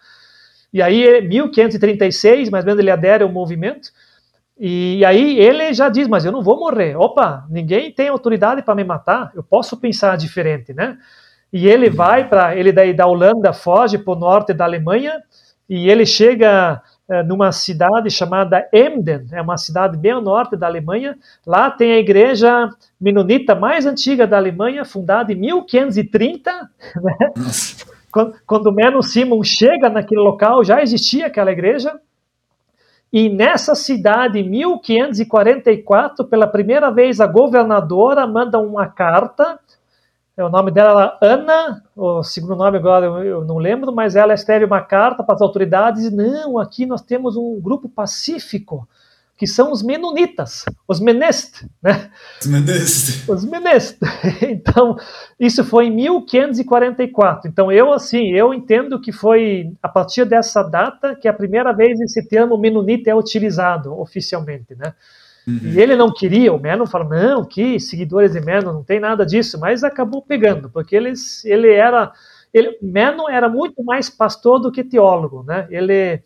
E aí, 1536, mais ou menos, ele adere ao movimento, e aí ele já diz, mas eu não vou morrer. Opa, ninguém tem autoridade para me matar, eu posso pensar diferente, né? E ele vai para, ele daí da Holanda foge para o norte da Alemanha, e ele chega é, numa cidade chamada Emden, é uma cidade bem ao norte da Alemanha. Lá tem a igreja menonita mais antiga da Alemanha, fundada em 1530. Né? Quando, quando Menno Simon chega naquele local, já existia aquela igreja. E nessa cidade, em 1544, pela primeira vez, a governadora manda uma carta o nome dela era Ana, o segundo nome agora eu não lembro, mas ela escreve uma carta para as autoridades e não, aqui nós temos um grupo pacífico, que são os menonitas, os menest, né? Os menest. Os menest. Então, isso foi em 1544. Então, eu assim, eu entendo que foi a partir dessa data que a primeira vez esse termo menonita é utilizado oficialmente, né? Uhum. E ele não queria, o Menon falou, não, que seguidores de Menon, não tem nada disso, mas acabou pegando, porque eles, ele era, ele, Menon era muito mais pastor do que teólogo, né? Ele,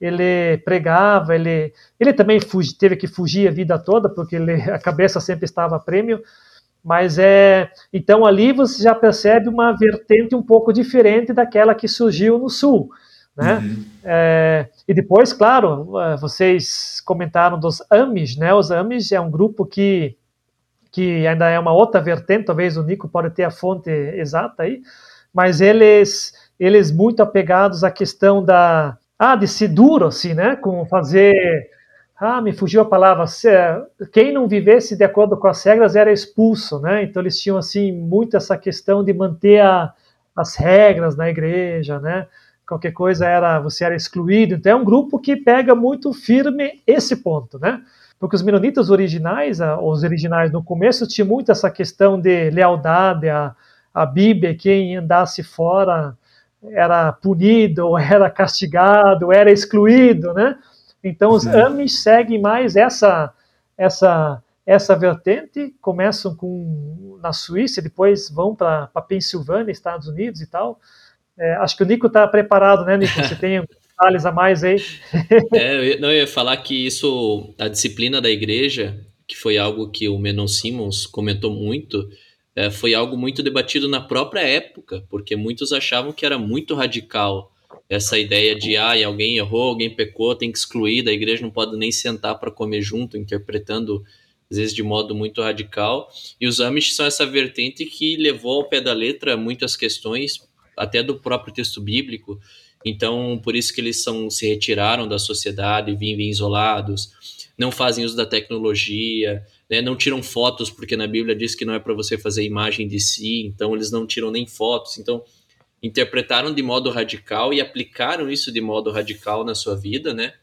ele pregava, ele, ele também fugi, teve que fugir a vida toda, porque ele, a cabeça sempre estava a prêmio, mas é, então ali você já percebe uma vertente um pouco diferente daquela que surgiu no Sul, né? Uhum. É, e depois, claro, é, vocês comentaram dos Amish, né? Os Amish é um grupo que, que ainda é uma outra vertente, talvez o Nico pode ter a fonte exata aí, mas eles, eles muito apegados à questão da, ah, de ser duro, assim, né? Com fazer, ah, me fugiu a palavra, quem não vivesse de acordo com as regras era expulso, né? Então eles tinham, assim, muito essa questão de manter a, as regras na igreja, né? Qualquer coisa era você era excluído. Então é um grupo que pega muito firme esse ponto, né? Porque os menonitas originais, os originais no começo, tinha muito essa questão de lealdade à, à Bíblia, quem andasse fora era punido, ou era castigado, ou era excluído, né? Então os Sim. Amish seguem mais essa essa essa vertente, começam com na Suíça, depois vão para Pensilvânia, Estados Unidos e tal. É, acho que o Nico está preparado, né, Nico? Você tem detalhes a mais aí? é, eu ia, não, eu ia falar que isso, a disciplina da igreja, que foi algo que o Menon Simmons comentou muito, é, foi algo muito debatido na própria época, porque muitos achavam que era muito radical essa ideia de ah, alguém errou, alguém pecou, tem que excluir, da igreja não pode nem sentar para comer junto, interpretando às vezes de modo muito radical. E os Amish são essa vertente que levou ao pé da letra muitas questões até do próprio texto bíblico. Então, por isso que eles são, se retiraram da sociedade, vivem isolados, não fazem uso da tecnologia, né, não tiram fotos, porque na Bíblia diz que não é para você fazer imagem de si, então eles não tiram nem fotos. Então, interpretaram de modo radical e aplicaram isso de modo radical na sua vida, né?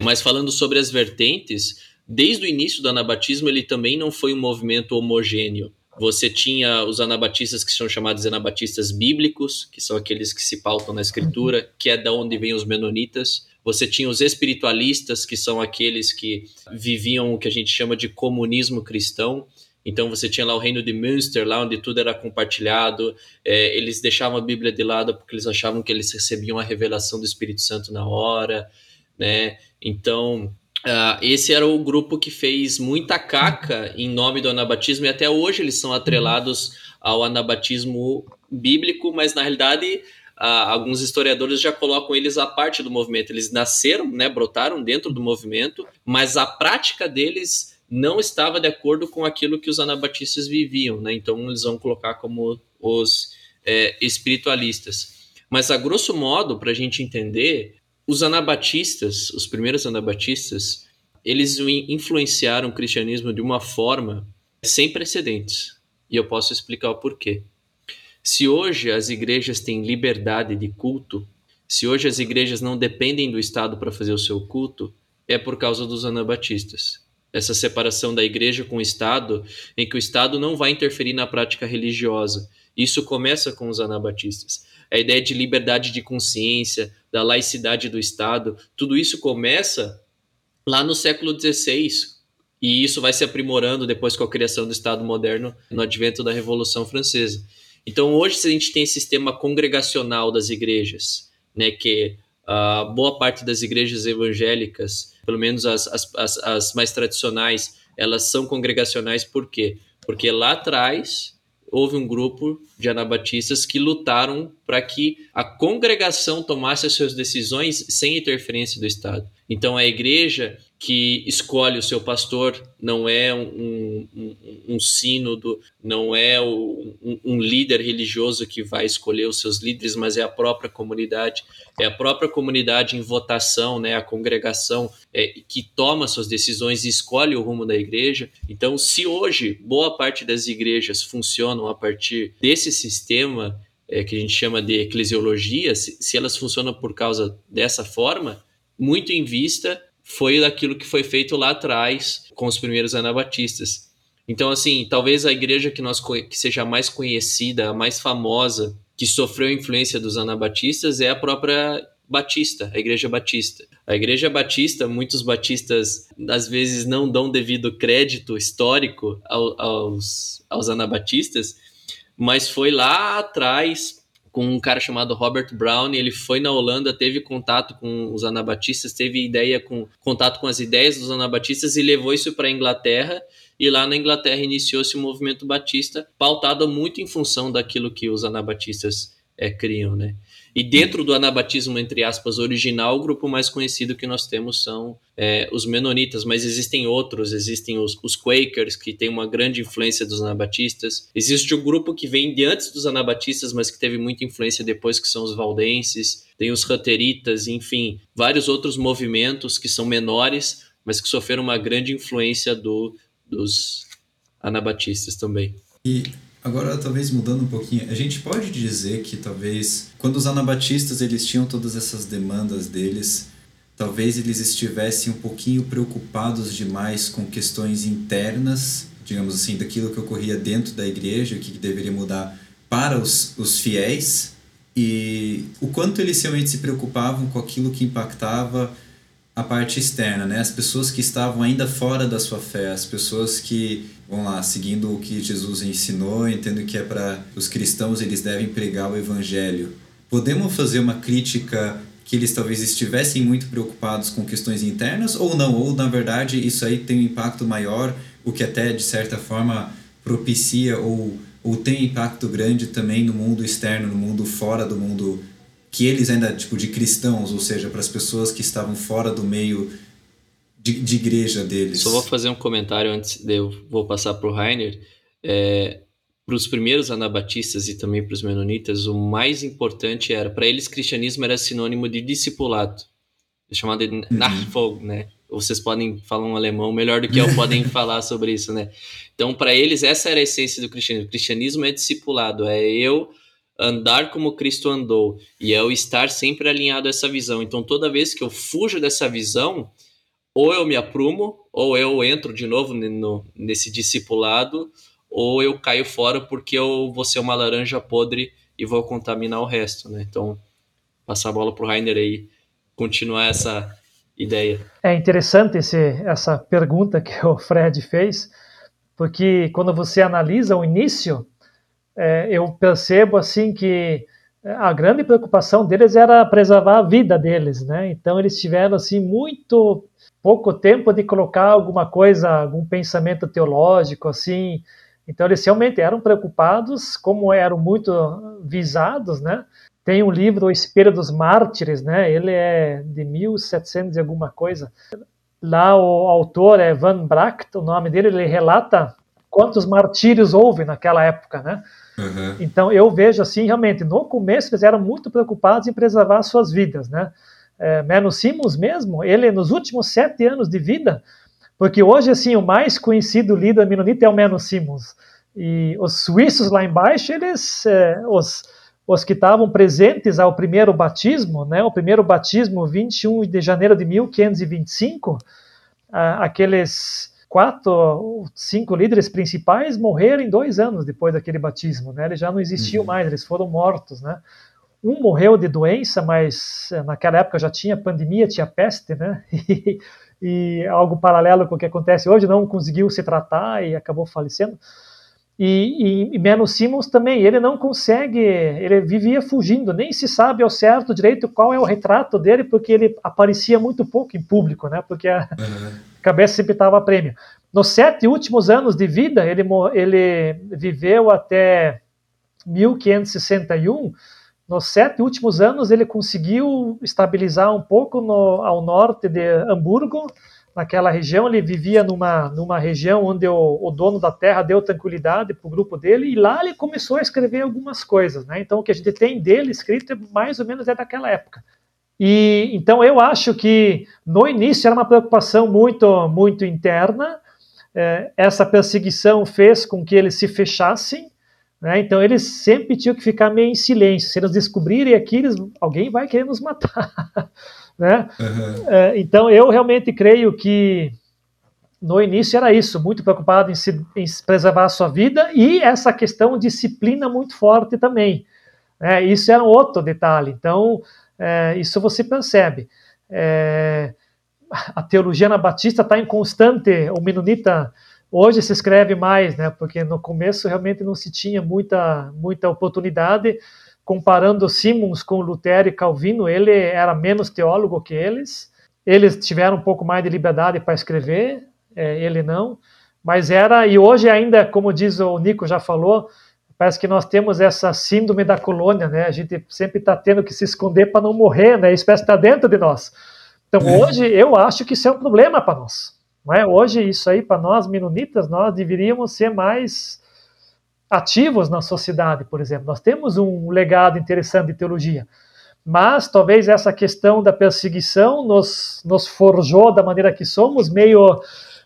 Mas falando sobre as vertentes, desde o início do anabatismo, ele também não foi um movimento homogêneo. Você tinha os anabatistas que são chamados anabatistas bíblicos, que são aqueles que se pautam na escritura, que é da onde vêm os menonitas. Você tinha os espiritualistas, que são aqueles que viviam o que a gente chama de comunismo cristão. Então você tinha lá o reino de Münster, lá onde tudo era compartilhado. É, eles deixavam a Bíblia de lado porque eles achavam que eles recebiam a revelação do Espírito Santo na hora, né? Então Uh, esse era o grupo que fez muita caca em nome do anabatismo e até hoje eles são atrelados ao anabatismo bíblico, mas na realidade uh, alguns historiadores já colocam eles à parte do movimento. Eles nasceram, né, brotaram dentro do movimento, mas a prática deles não estava de acordo com aquilo que os anabatistas viviam, né? Então eles vão colocar como os é, espiritualistas. Mas a grosso modo, para a gente entender, os anabatistas, os primeiros anabatistas, eles influenciaram o cristianismo de uma forma sem precedentes. E eu posso explicar o porquê. Se hoje as igrejas têm liberdade de culto, se hoje as igrejas não dependem do Estado para fazer o seu culto, é por causa dos anabatistas. Essa separação da igreja com o Estado, em que o Estado não vai interferir na prática religiosa. Isso começa com os anabatistas. A ideia de liberdade de consciência, da laicidade do Estado, tudo isso começa lá no século XVI, e isso vai se aprimorando depois com a criação do Estado moderno no advento da Revolução Francesa. Então, hoje, a gente tem esse sistema congregacional das igrejas, né, que a uh, boa parte das igrejas evangélicas, pelo menos as, as, as, as mais tradicionais, elas são congregacionais por quê? Porque lá atrás houve um grupo de anabatistas que lutaram para que a congregação tomasse as suas decisões sem interferência do Estado. Então, a igreja que escolhe o seu pastor, não é um, um, um sínodo, não é um, um, líder religioso que vai escolher os seus líderes, mas é a própria comunidade, é a própria comunidade em votação, né, a congregação é, que toma suas decisões e escolhe o rumo da igreja. Então, se hoje boa parte das igrejas funcionam a partir desse sistema é, que a gente chama de eclesiologia, se, se elas funcionam por causa dessa forma, muito em vista foi daquilo que foi feito lá atrás com os primeiros anabatistas. Então, assim, talvez a igreja que, nós, que seja mais conhecida, a mais famosa, que sofreu influência dos anabatistas é a própria Batista, a Igreja Batista. A Igreja Batista, muitos batistas às vezes não dão devido crédito histórico aos, aos anabatistas, mas foi lá atrás com um cara chamado Robert Brown, ele foi na Holanda, teve contato com os anabatistas, teve ideia com contato com as ideias dos anabatistas e levou isso para a Inglaterra. E lá na Inglaterra iniciou-se o movimento batista, pautado muito em função daquilo que os anabatistas é, criam, né? E dentro do anabatismo, entre aspas, original, o grupo mais conhecido que nós temos são é, os menonitas, mas existem outros, existem os, os, Quakers, que tem uma grande influência dos anabatistas. Existe o grupo que vem de antes dos anabatistas, mas que teve muita influência depois, que são os valdenses. Tem os rateritas, enfim, vários outros movimentos que são menores, mas que sofreram uma grande influência do, dos anabatistas também. E Agora, talvez mudando um pouquinho, a gente pode dizer que talvez quando os anabatistas eles tinham todas essas demandas deles, talvez eles estivessem um pouquinho preocupados demais com questões internas, digamos assim, daquilo que ocorria dentro da igreja, o que deveria mudar para os, os fiéis, e o quanto eles realmente se preocupavam com aquilo que impactava a parte externa, né? As pessoas que estavam ainda fora da sua fé, as pessoas que, vão lá, seguindo o que Jesus ensinou, entendo que é para os cristãos eles devem pregar o evangelho. Podemos fazer uma crítica que eles talvez estivessem muito preocupados com questões internas ou não, ou na verdade isso aí tem um impacto maior, o que até de certa forma propicia ou ou tem impacto grande também no mundo externo, no mundo fora do mundo que eles ainda, tipo, de cristãos, ou seja, para as pessoas que estavam fora do meio de, de igreja deles. Só vou fazer um comentário antes de eu vou passar para o Rainer. É, para os primeiros anabatistas e também para os menonitas, o mais importante era, para eles, cristianismo era sinônimo de discipulado, chamado de uhum. Nachfolge, né? Vocês podem falar um alemão melhor do que eu, podem falar sobre isso, né? Então, para eles, essa era a essência do cristianismo. O cristianismo é discipulado, é eu andar como Cristo andou e é o estar sempre alinhado a essa visão. Então, toda vez que eu fujo dessa visão, ou eu me aprumo, ou eu entro de novo no, nesse discipulado, ou eu caio fora porque eu vou ser uma laranja podre e vou contaminar o resto, né? Então, passar a bola para o Rainer aí, continuar essa ideia. É interessante esse, essa pergunta que o Fred fez, porque quando você analisa o início é, eu percebo assim que a grande preocupação deles era preservar a vida deles, né? Então eles tiveram assim muito pouco tempo de colocar alguma coisa, algum pensamento teológico assim. Então eles realmente eram preocupados, como eram muito visados, né? Tem um livro, O Espelho dos Mártires, né? Ele é de 1700 e alguma coisa. Lá o autor é Van Bracht, o nome dele, ele relata quantos martírios houve naquela época, né? Uhum. Então eu vejo assim, realmente, no começo eles eram muito preocupados em preservar suas vidas, né? É, mesmo, ele nos últimos sete anos de vida, porque hoje assim o mais conhecido líder menonita é o Menos Simons e os suíços lá embaixo eles, é, os os que estavam presentes ao primeiro batismo, né, o primeiro batismo 21 de janeiro de 1525, aqueles quatro, cinco líderes principais morreram em dois anos depois daquele batismo, né? Eles já não existiam uhum. mais, eles foram mortos, né? Um morreu de doença, mas eh, naquela época já tinha pandemia, tinha peste, né? E, e algo paralelo com o que acontece hoje, não conseguiu se tratar e acabou falecendo. E, e, e Simons também, ele não consegue, ele vivia fugindo, nem se sabe ao certo direito qual é o retrato dele, porque ele aparecia muito pouco em público, né? Porque a uhum. Cabeça sempre estava prêmio. Nos sete últimos anos de vida, ele, ele viveu até 1561. Nos sete últimos anos, ele conseguiu estabilizar um pouco no, ao norte de Hamburgo, naquela região. Ele vivia numa, numa região onde o, o dono da terra deu tranquilidade para o grupo dele, e lá ele começou a escrever algumas coisas. Né? Então, o que a gente tem dele escrito é mais ou menos é daquela época. E então eu acho que no início era uma preocupação muito muito interna. É, essa perseguição fez com que eles se fechassem. Né? Então eles sempre tinham que ficar meio em silêncio. Se eles descobrirem aqui, eles, alguém vai querer nos matar. Né? Uhum. É, então eu realmente creio que no início era isso, muito preocupado em, se, em preservar a sua vida e essa questão de disciplina muito forte também. Né? Isso era um outro detalhe. Então é, isso você percebe. É, a teologia anabatista está em constante, o menonita hoje se escreve mais, né? Porque no começo realmente não se tinha muita muita oportunidade comparando Simons com Lutero e Calvino, ele era menos teólogo que eles. Eles tiveram um pouco mais de liberdade para escrever, é, ele não. Mas era, e hoje ainda, como diz o Nico já falou, parece que nós temos essa síndrome da colônia, né? A gente sempre está tendo que se esconder para não morrer, né? A espécie está dentro de nós. Então é. hoje eu acho que isso é um problema para nós. Não é? Hoje isso aí para nós menonitas nós deveríamos ser mais ativos na sociedade, por exemplo. Nós temos um legado interessante de teologia, mas talvez essa questão da perseguição nos, nos forjou da maneira que somos, meio,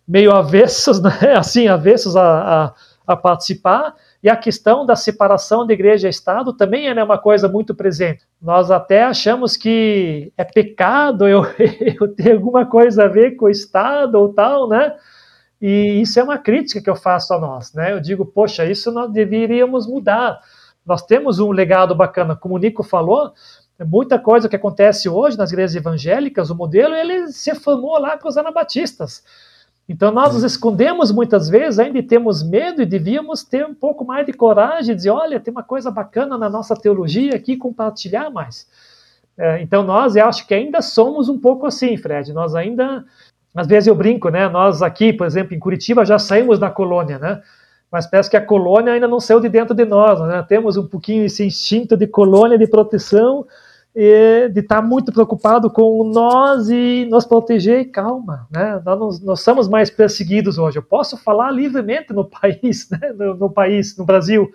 meio avessos, né? assim, avessos a, a, a participar, e a questão da separação de igreja e Estado também é né, uma coisa muito presente. Nós até achamos que é pecado eu, eu ter alguma coisa a ver com o Estado ou tal, né? E isso é uma crítica que eu faço a nós, né? Eu digo, poxa, isso nós deveríamos mudar. Nós temos um legado bacana, como o Nico falou, muita coisa que acontece hoje nas igrejas evangélicas, o modelo ele se formou lá com os anabatistas. Então nós nos escondemos muitas vezes, ainda temos medo e devíamos ter um pouco mais de coragem, de dizer, olha, tem uma coisa bacana na nossa teologia aqui, compartilhar mais. É, então nós, eu acho que ainda somos um pouco assim, Fred. Nós ainda às vezes eu brinco, né? Nós aqui, por exemplo, em Curitiba já saímos da colônia, né? Mas parece que a colônia ainda não saiu de dentro de nós, né? Temos um pouquinho esse instinto de colônia, de proteção, de estar muito preocupado com nós e nos proteger. Calma, né? Nós, nós somos mais perseguidos hoje. Eu posso falar livremente no país, né? No, no país, no Brasil.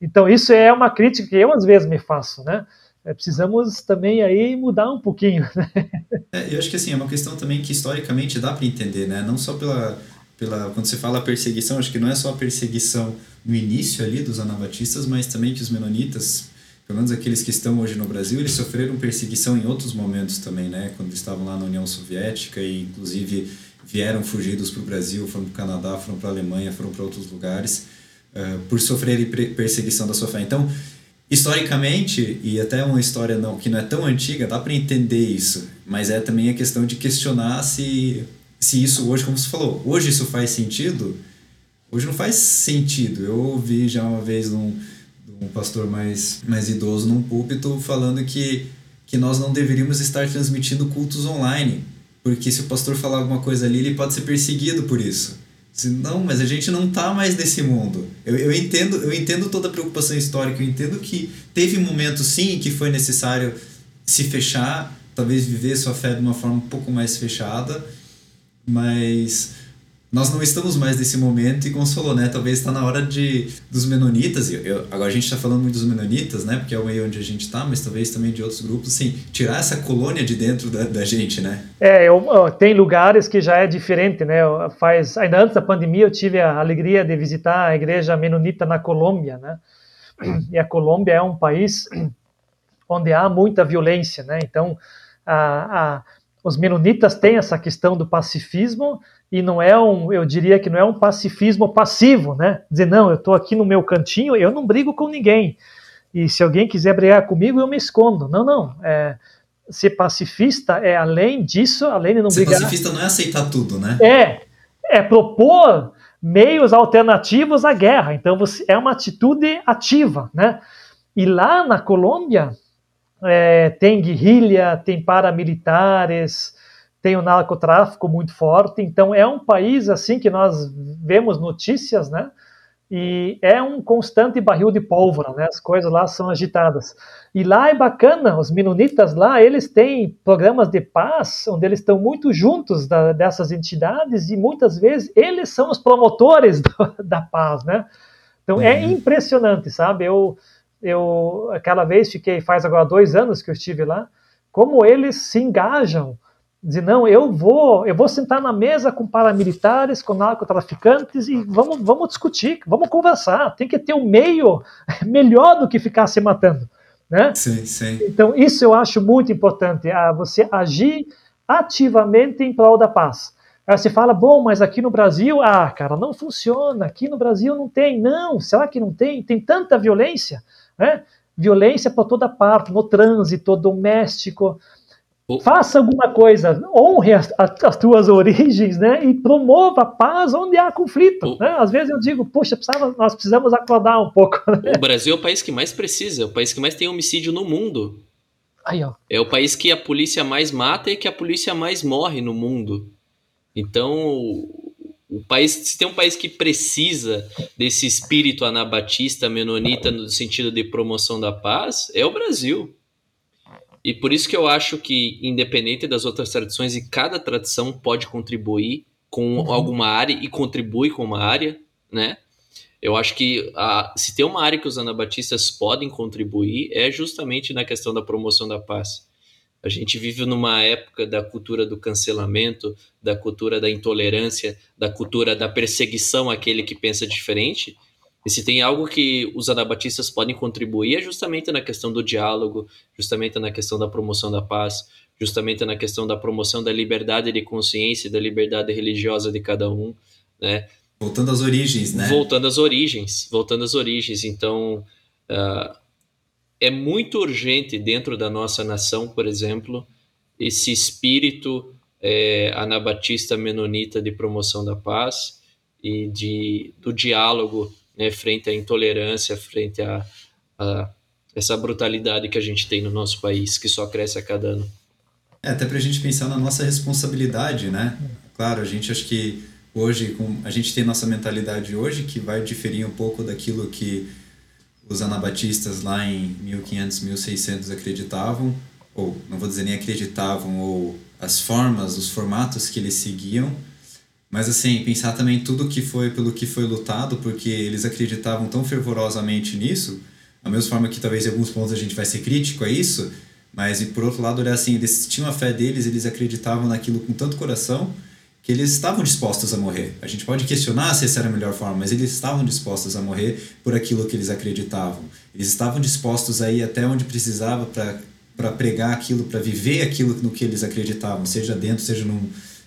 Então isso é uma crítica que eu às vezes me faço, né? é, precisamos também aí mudar um pouquinho. Né? É, eu acho que assim, é uma questão também que historicamente dá para entender, né? Não só pela, pela. Quando você fala perseguição, acho que não é só a perseguição no início ali dos anabatistas, mas também que os menonitas, pelo menos aqueles que estão hoje no Brasil, eles sofreram perseguição em outros momentos também, né? Quando estavam lá na União Soviética e inclusive vieram fugidos para o Brasil, foram para o Canadá, foram para a Alemanha, foram para outros lugares, uh, por sofrerem perseguição da sua fé. Então, historicamente, e até uma história não, que não é tão antiga, dá para entender isso, mas é também a questão de questionar se, se isso hoje, como você falou, hoje isso faz sentido? Hoje não faz sentido. Eu ouvi já uma vez um, um pastor mais, mais idoso num púlpito falando que, que nós não deveríamos estar transmitindo cultos online, porque se o pastor falar alguma coisa ali, ele pode ser perseguido por isso. Não, mas a gente não está mais nesse mundo. Eu, eu, entendo, eu entendo toda a preocupação histórica, eu entendo que teve um momento, sim, que foi necessário se fechar, talvez viver sua fé de uma forma um pouco mais fechada, mas nós não estamos mais nesse momento e consolou, né? Talvez está na hora de dos menonitas, eu, eu agora a gente está falando muito dos menonitas, né? Porque é o meio onde a gente está, mas talvez também de outros grupos, sim, tirar essa colônia de dentro da, da gente, né? É, eu, tem lugares que já é diferente, né? Faz, ainda antes da pandemia eu tive a alegria de visitar a igreja menonita na Colômbia, né? e a Colômbia é um país onde há muita violência, né? Então, a, a, os menonitas têm essa questão do pacifismo e não é um, eu diria que não é um pacifismo passivo, né? Dizer, não, eu estou aqui no meu cantinho, eu não brigo com ninguém. E se alguém quiser brigar comigo, eu me escondo. Não, não. É, ser pacifista é além disso, além de não ser brigar. Ser pacifista não é aceitar tudo, né? É, é propor meios alternativos à guerra. Então você é uma atitude ativa, né? E lá na Colômbia é, tem guerrilha, tem paramilitares, tem o narcotráfico muito forte. Então é um país assim que nós vemos notícias, né? E é um constante barril de pólvora, né? As coisas lá são agitadas. E lá é bacana, os menonitas lá, eles têm programas de paz, onde eles estão muito juntos da, dessas entidades e muitas vezes eles são os promotores do, da paz, né? Então é uhum. é impressionante, sabe? Eu, eu aquela vez fiquei, faz agora dois anos que eu estive lá, como eles se engajam dizer, não, eu vou, eu vou sentar na mesa com paramilitares, com narcotraficantes e vamos, vamos discutir, vamos conversar. Tem que ter um meio melhor do que ficar se matando. Né? Sim, sim. Então, isso eu acho muito importante, a você agir ativamente em prol da paz. Aí você fala, bom, mas aqui no Brasil, ah, cara, não funciona, aqui no Brasil não tem. Não, será que não tem? Tem tanta violência, né? Violência por toda parte, no trânsito, doméstico, Faça alguma coisa, honre as, as, tuas origens, né? E promova a paz onde há conflito. O... Né? Às vezes eu digo, poxa, precisava, nós precisamos acordar um pouco. Né? O Brasil é o país que mais precisa, é o país que mais tem homicídio no mundo. Aí, ó. É o país que a polícia mais mata e que a polícia mais morre no mundo. Então, o país, se tem um país que precisa desse espírito anabatista, menonita, no sentido de promoção da paz, é o Brasil. E por isso que eu acho que, independente das outras tradições, e cada tradição pode contribuir com uhum. alguma área e contribui com uma área, né? Eu acho que a, se tem uma área que os anabatistas podem contribuir é justamente na questão da promoção da paz. A gente vive numa época da cultura do cancelamento, da cultura da intolerância, da cultura da perseguição àquele que pensa diferente, e se tem algo que os anabatistas podem contribuir é justamente na questão do diálogo, justamente na questão da promoção da paz, justamente na questão da promoção da liberdade de consciência, da liberdade religiosa de cada um, né? Voltando às origens, né? Voltando às origens, voltando às origens. Então, uh, é muito urgente dentro da nossa nação, por exemplo, esse espírito é, anabatista menonita de promoção da paz e de, do diálogo né, frente à intolerância, frente a, a, essa brutalidade que a gente tem no nosso país, que só cresce a cada ano. É, até para a gente pensar na nossa responsabilidade, né? Claro, a gente acho que hoje, com, a gente tem nossa mentalidade hoje que vai diferir um pouco daquilo que os anabatistas lá em 1500, 1600 acreditavam, ou não vou dizer nem acreditavam, ou as formas, os formatos que eles seguiam, mas assim, pensar também tudo que foi pelo que foi lutado, porque eles acreditavam tão fervorosamente nisso, da mesma forma que talvez em alguns pontos a gente vai ser crítico a isso, mas e por outro lado, olhar assim, eles tinham a fé deles, eles acreditavam naquilo com tanto coração que eles estavam dispostos a morrer. A gente pode questionar se essa era a melhor forma, mas eles estavam dispostos a morrer por aquilo que eles acreditavam. Eles estavam dispostos a ir até onde precisava para para pregar aquilo, para viver aquilo no que eles acreditavam, seja dentro, seja num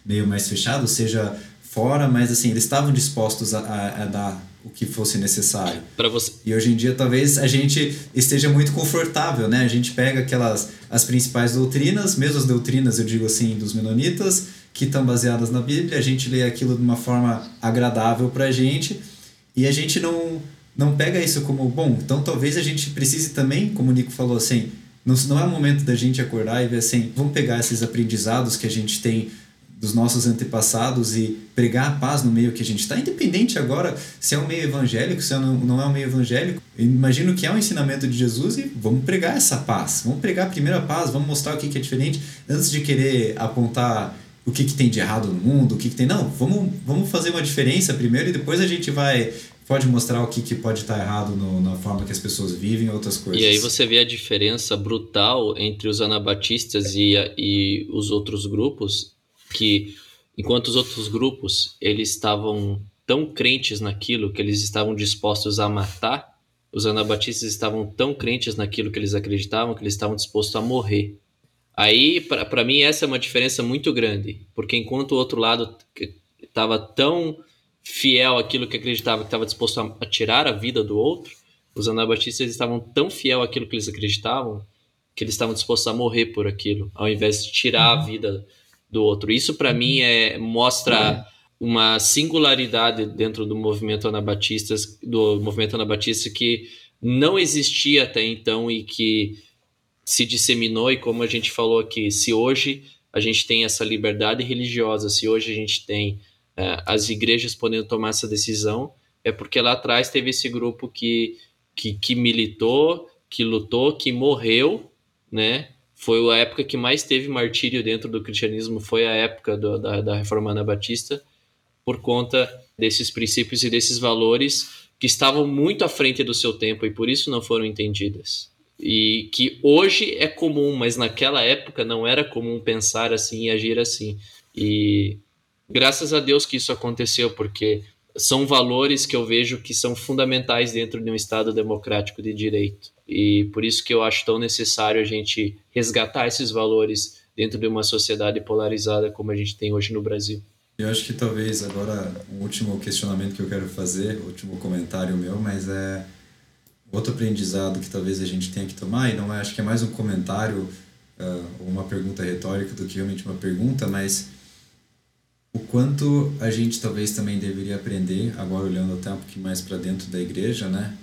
meio mais fechado, seja fora, mas assim, eles estavam dispostos a, a, a dar o que fosse necessário. Para você. E hoje em dia talvez a gente esteja muito confortável, né? A gente pega aquelas as principais doutrinas, mesmo as doutrinas, eu digo assim, dos menonitas, que estão baseadas na Bíblia, a gente lê aquilo de uma forma agradável para a gente e a gente não não pega isso como bom. Então talvez a gente precise também, como o Nico falou assim, não, não é o momento da gente acordar e ver assim, vamos pegar esses aprendizados que a gente tem dos nossos antepassados e pregar a paz no meio que a gente está, independente agora se é um meio evangélico, se não é um meio evangélico. imagino que é um ensinamento de Jesus e vamos pregar essa paz. Vamos pregar a primeira paz, vamos mostrar o que, que é diferente, antes de querer apontar o que, que tem de errado no mundo, o que, que tem. Não, vamos, vamos fazer uma diferença primeiro e depois a gente vai pode mostrar o que, que pode estar errado no, na forma que as pessoas vivem outras coisas. E aí você vê a diferença brutal entre os anabatistas e, e os outros grupos que enquanto os outros grupos eles estavam tão crentes naquilo que eles estavam dispostos a matar os anabatistas estavam tão crentes naquilo que eles acreditavam que eles estavam dispostos a morrer. Aí, para mim, essa é uma diferença muito grande, porque enquanto o outro lado estava tão fiel àquilo que acreditava, que estava disposto a, tirar a vida do outro, os anabatistas estavam tão fiel àquilo que eles acreditavam que eles estavam dispostos a morrer por aquilo, ao invés de tirar uhum. a vida do outro. Isso, para mim, é, mostra uma singularidade dentro do movimento anabatista, do movimento anabatista que não existia até então e que se disseminou e como a gente falou aqui, se hoje a gente tem essa liberdade religiosa, se hoje a gente tem uh, as igrejas podendo tomar essa decisão, é porque lá atrás teve esse grupo que, que, que militou, que lutou, que morreu, né? Foi a época que mais teve martírio dentro do cristianismo, foi a época do, da, da Reforma Anabatista, por conta desses princípios e desses valores que estavam muito à frente do seu tempo e por isso não foram entendidas. E que hoje é comum, mas naquela época não era comum pensar assim e agir assim. E graças a Deus que isso aconteceu, porque são valores que eu vejo que são fundamentais dentro de um Estado democrático de direito. E por isso que eu acho tão necessário a gente resgatar esses valores dentro de uma sociedade polarizada como a gente tem hoje no Brasil. Eu acho que talvez agora um último questionamento que eu quero fazer, último comentário meu, mas é outro aprendizado que talvez a gente tenha que tomar, e não é, acho que é mais um comentário uh, ou uma pergunta retórica do que realmente uma pergunta, mas o quanto a gente talvez também deveria aprender, agora olhando até um pouquinho mais para dentro da igreja, né?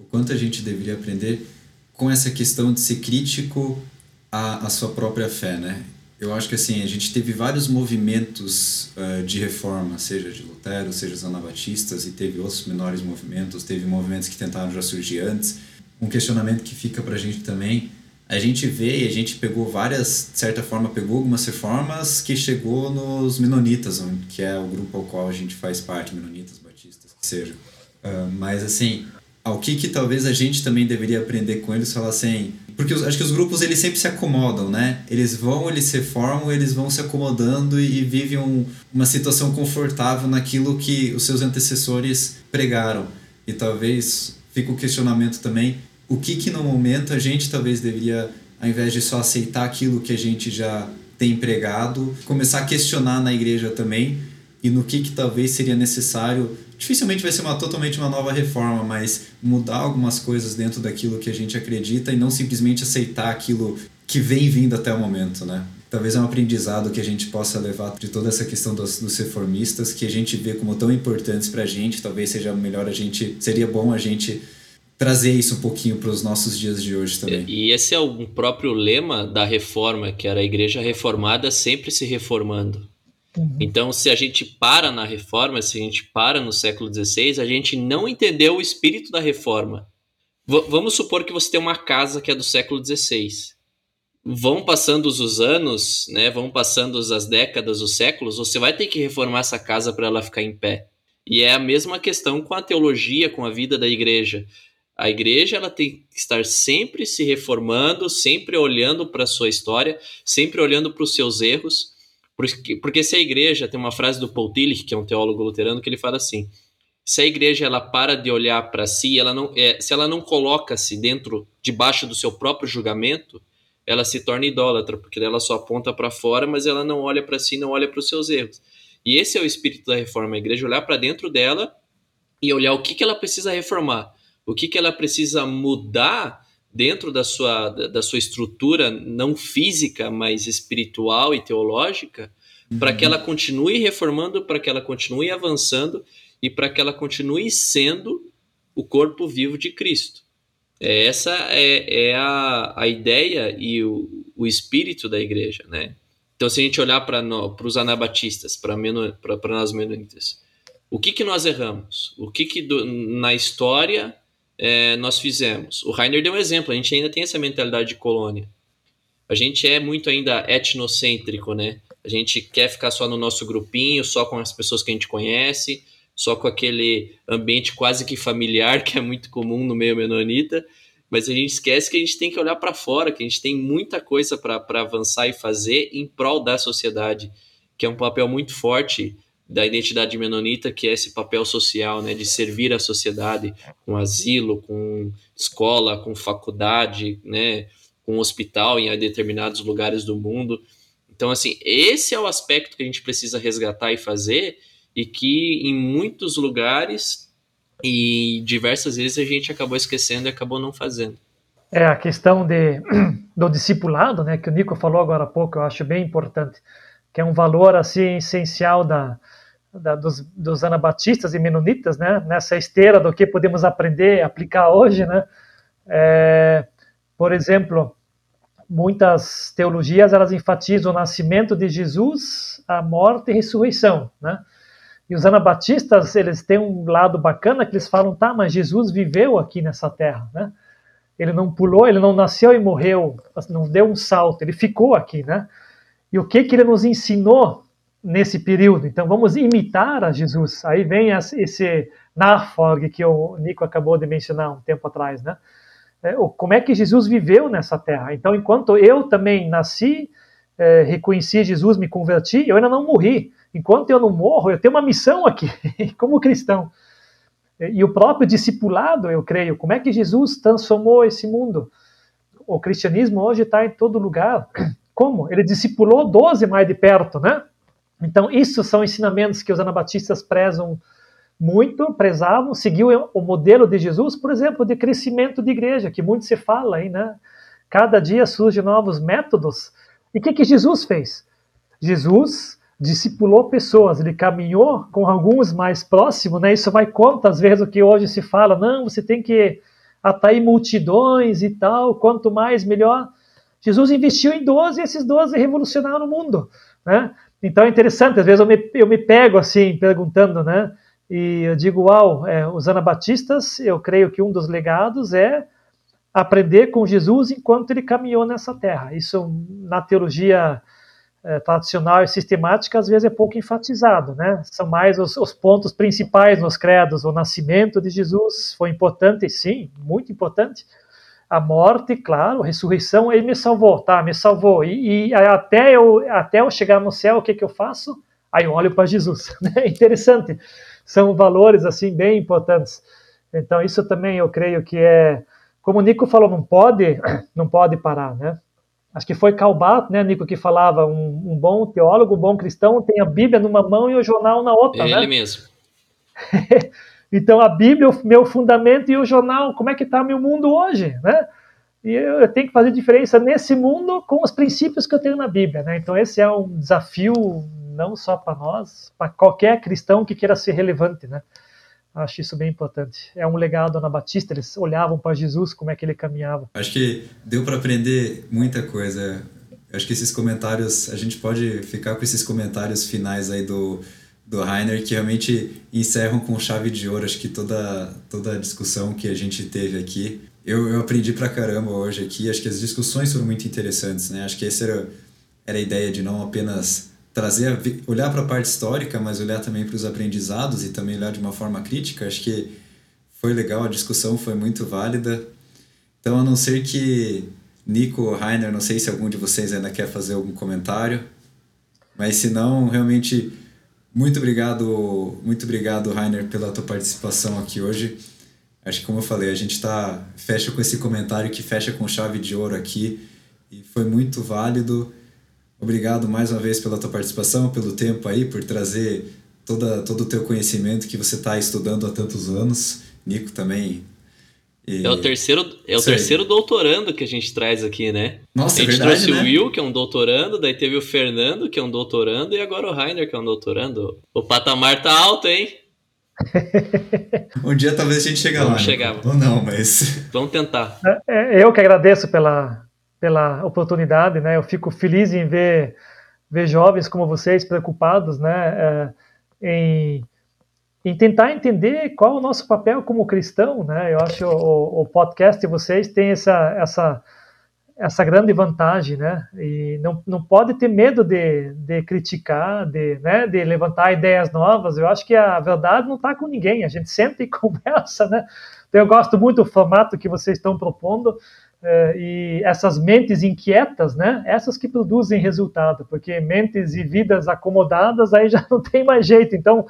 O quanto a gente deveria aprender com essa questão de ser crítico à, à sua própria fé, né? eu acho que assim, a gente teve vários movimentos uh, de reforma, seja de Lutero, seja os anabatistas, e teve outros menores movimentos, teve movimentos que tentaram já surgir antes. Um questionamento que fica para a gente também, a gente vê e a gente pegou várias, de certa forma, pegou algumas reformas que chegou nos menonitas, que é o grupo ao qual a gente faz parte, menonitas, batistas, que seja. Uh, mas assim, ao que que talvez a gente também deveria aprender com eles, falar assim, porque acho que os grupos eles sempre se acomodam, né? Eles vão, eles se formam, eles vão se acomodando e, e vivem um, uma situação confortável naquilo que os seus antecessores pregaram. E talvez fica o questionamento também, o que que no momento a gente talvez deveria, ao invés de só aceitar aquilo que a gente já tem pregado, começar a questionar na igreja também e no que que talvez seria necessário dificilmente vai ser uma totalmente uma nova reforma, mas mudar algumas coisas dentro daquilo que a gente acredita e não simplesmente aceitar aquilo que vem vindo até o momento, né? Talvez é um aprendizado que a gente possa levar de toda essa questão dos, dos reformistas, que a gente vê como tão importantes para a gente. Talvez seja melhor a gente, seria bom a gente trazer isso um pouquinho para os nossos dias de hoje também. E esse é o próprio lema da reforma, que era a igreja reformada sempre se reformando. Uhum. Então, se a gente para na reforma, se a gente para no século XVI, a gente não entendeu o espírito da reforma. V vamos supor que você tem uma casa que é do século XVI. Vão passando os anos, né? Vão passando as décadas, os séculos. Você vai ter que reformar essa casa para ela ficar em pé. E é a mesma questão com a teologia, com a vida da igreja. A igreja ela tem que estar sempre se reformando, sempre olhando para a sua história, sempre olhando para os seus erros porque, porque se a igreja, tem uma frase do Paul Tillich, que é um teólogo luterano, que ele fala assim: se a igreja ela para de olhar para si, ela não, é, se ela não coloca-se dentro, debaixo do seu próprio julgamento, ela se torna idólatra, porque ela só aponta para fora, mas ela não olha para si, não olha para os seus erros. E esse é o espírito da reforma, a igreja olhar para dentro dela e olhar o que, que ela precisa reformar, o que, que ela precisa mudar dentro da sua, da sua estrutura, não física, mas espiritual e teológica, uhum. para que ela continue reformando, para que ela continue avançando e para que ela continue sendo o corpo vivo de Cristo. É, essa é, é a, a ideia e o, o espírito da igreja, né? Então, se a gente olhar para os anabatistas, para nós menonitas, o que, que nós erramos? O que, que do, na história é, nós fizemos? O Rainer deu um exemplo, a gente ainda tem essa mentalidade de colônia. A gente é muito ainda etnocêntrico, né? A gente quer ficar só no nosso grupinho, só com as pessoas que a gente conhece, só com aquele ambiente quase que familiar que é muito comum no meio menonita, mas a gente esquece que a gente tem que olhar para fora, que a gente tem muita coisa para avançar e fazer em prol da sociedade, que é um papel muito forte da identidade menonita, que é esse papel social, né, de servir a sociedade com asilo, com escola, com faculdade, né, com hospital em determinados lugares do mundo. Então, assim, esse é o aspecto que a gente precisa resgatar e fazer, e que em muitos lugares e diversas vezes a gente acabou esquecendo e acabou não fazendo. É a questão de, do discipulado, né, que o Nico falou agora há pouco, eu acho bem importante, que é um valor assim essencial da, da dos, dos anabatistas e menonitas, né, nessa esteira do que podemos aprender, aplicar hoje, né. É, por exemplo, muitas teologias elas enfatizam o nascimento de Jesus, a morte e a ressurreição, né? E os anabatistas, eles têm um lado bacana que eles falam, tá, mas Jesus viveu aqui nessa terra, né? Ele não pulou, ele não nasceu e morreu, não deu um salto, ele ficou aqui, né? E o que que ele nos ensinou nesse período? Então vamos imitar a Jesus. Aí vem esse Nachfolge que o Nico acabou de mencionar um tempo atrás, né? É, como é que Jesus viveu nessa terra? Então, enquanto eu também nasci, é, reconheci Jesus, me converti, eu ainda não morri enquanto eu não morro, eu tenho uma missão aqui, como cristão. E o próprio discipulado, eu creio, como é que Jesus transformou esse mundo? O cristianismo hoje está em todo lugar. Como? Ele discipulou 12 mais de perto, né? Então, isso são ensinamentos que os anabatistas prezam muito, prezavam, seguiu o modelo de Jesus, por exemplo, de crescimento de igreja, que muito se fala aí, né? Cada dia surgem novos métodos. E o que, que Jesus fez? Jesus discipulou pessoas, ele caminhou com alguns mais próximos, né? Isso vai contra às vezes o que hoje se fala, não, você tem que atrair multidões e tal, quanto mais melhor. Jesus investiu em 12 e esses 12 revolucionaram o mundo, né? Então é interessante, às vezes eu me, eu me pego assim, perguntando, né? E eu digo, uau, é, os anabatistas, eu creio que um dos legados é aprender com Jesus enquanto ele caminhou nessa terra. Isso na teologia é, tradicional e sistemática às vezes é pouco enfatizado, né? São mais os, os, pontos principais nos credos. O nascimento de Jesus foi importante, sim, muito importante. A morte, claro, a ressurreição, ele me salvou, tá? Me salvou. E, e até, eu, até eu chegar no céu, o que, que eu faço? Aí eu olho para Jesus. Né? Interessante. São valores, assim, bem importantes. Então, isso também eu creio que é... Como o Nico falou, não pode, não pode parar, né? acho que foi Calbat, né, Nico, que falava, um, um, bom teólogo, um bom cristão tem a Bíblia numa mão e o jornal na outra, Ele né? mesmo. então a Bíblia, o meu fundamento e o jornal, como é que está meu mundo hoje, né? E eu, tenho que fazer diferença nesse mundo com os princípios que eu tenho na Bíblia, né? Então esse é um desafio não só para nós, para qualquer cristão que queira ser relevante, né? Acho isso bem importante. É um legado anabatista, eles olhavam para Jesus, como é que ele caminhava. Acho que deu para aprender muita coisa. Acho que esses comentários, a gente pode ficar com esses comentários finais aí do, do Rainer, que realmente encerram com chave de ouro, acho que toda, toda a discussão que a gente teve aqui. Eu, eu aprendi pra caramba hoje aqui, acho que as discussões foram muito interessantes, né? Acho que essa era, era a ideia de não apenas trazer olhar para a parte histórica, mas olhar também para os aprendizados e também olhar de uma forma crítica. Acho que foi legal, a discussão foi muito válida. Então, a não ser que Nico, Rainer, não sei se algum de vocês ainda quer fazer algum comentário, mas se não, realmente muito obrigado, muito obrigado, Rainer, pela tua participação aqui hoje. Acho que como eu falei, a gente tá fecha com esse comentário que fecha com chave de ouro aqui e foi muito válido. Obrigado mais uma vez pela tua participação, pelo tempo aí, por trazer toda, todo o teu conhecimento que você está estudando há tantos anos. Nico também. E... É o terceiro, é o terceiro doutorando que a gente traz aqui, né? Nossa, a gente é verdade, trouxe né? o Will, que é um doutorando, daí teve o Fernando, que é um doutorando, e agora o Rainer, que é um doutorando. O patamar tá alto, hein? um dia talvez a gente chegue Vamos lá. chegar. Né? Ou não, mas. Vamos tentar. É, eu que agradeço pela, pela oportunidade, né? Eu fico feliz em ver, ver jovens como vocês preocupados, né? É, em, em tentar entender qual o nosso papel como cristão, né? Eu acho que o, o podcast de vocês tem essa, essa, essa grande vantagem, né? E não, não pode ter medo de, de criticar, de, né? de levantar ideias novas. Eu acho que a verdade não está com ninguém, a gente senta e conversa, né? Então eu gosto muito do formato que vocês estão propondo é, e essas mentes inquietas, né? Essas que produzem resultado, porque mentes e vidas acomodadas aí já não tem mais jeito. Então,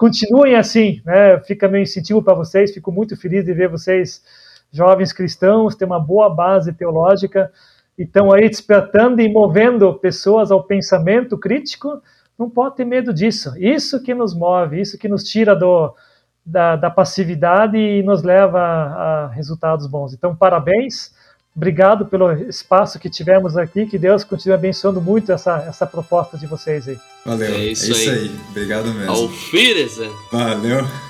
continuem assim, né? Fica meu incentivo para vocês. Fico muito feliz de ver vocês, jovens cristãos, ter uma boa base teológica e estão aí despertando e movendo pessoas ao pensamento crítico. Não pode ter medo disso. Isso que nos move, isso que nos tira do da, da passividade e nos leva a, a resultados bons. Então, parabéns. Obrigado pelo espaço que tivemos aqui. Que Deus continue abençoando muito essa, essa proposta de vocês aí. Valeu. É isso, é isso aí. aí. Obrigado mesmo. Wiedersehen. Valeu.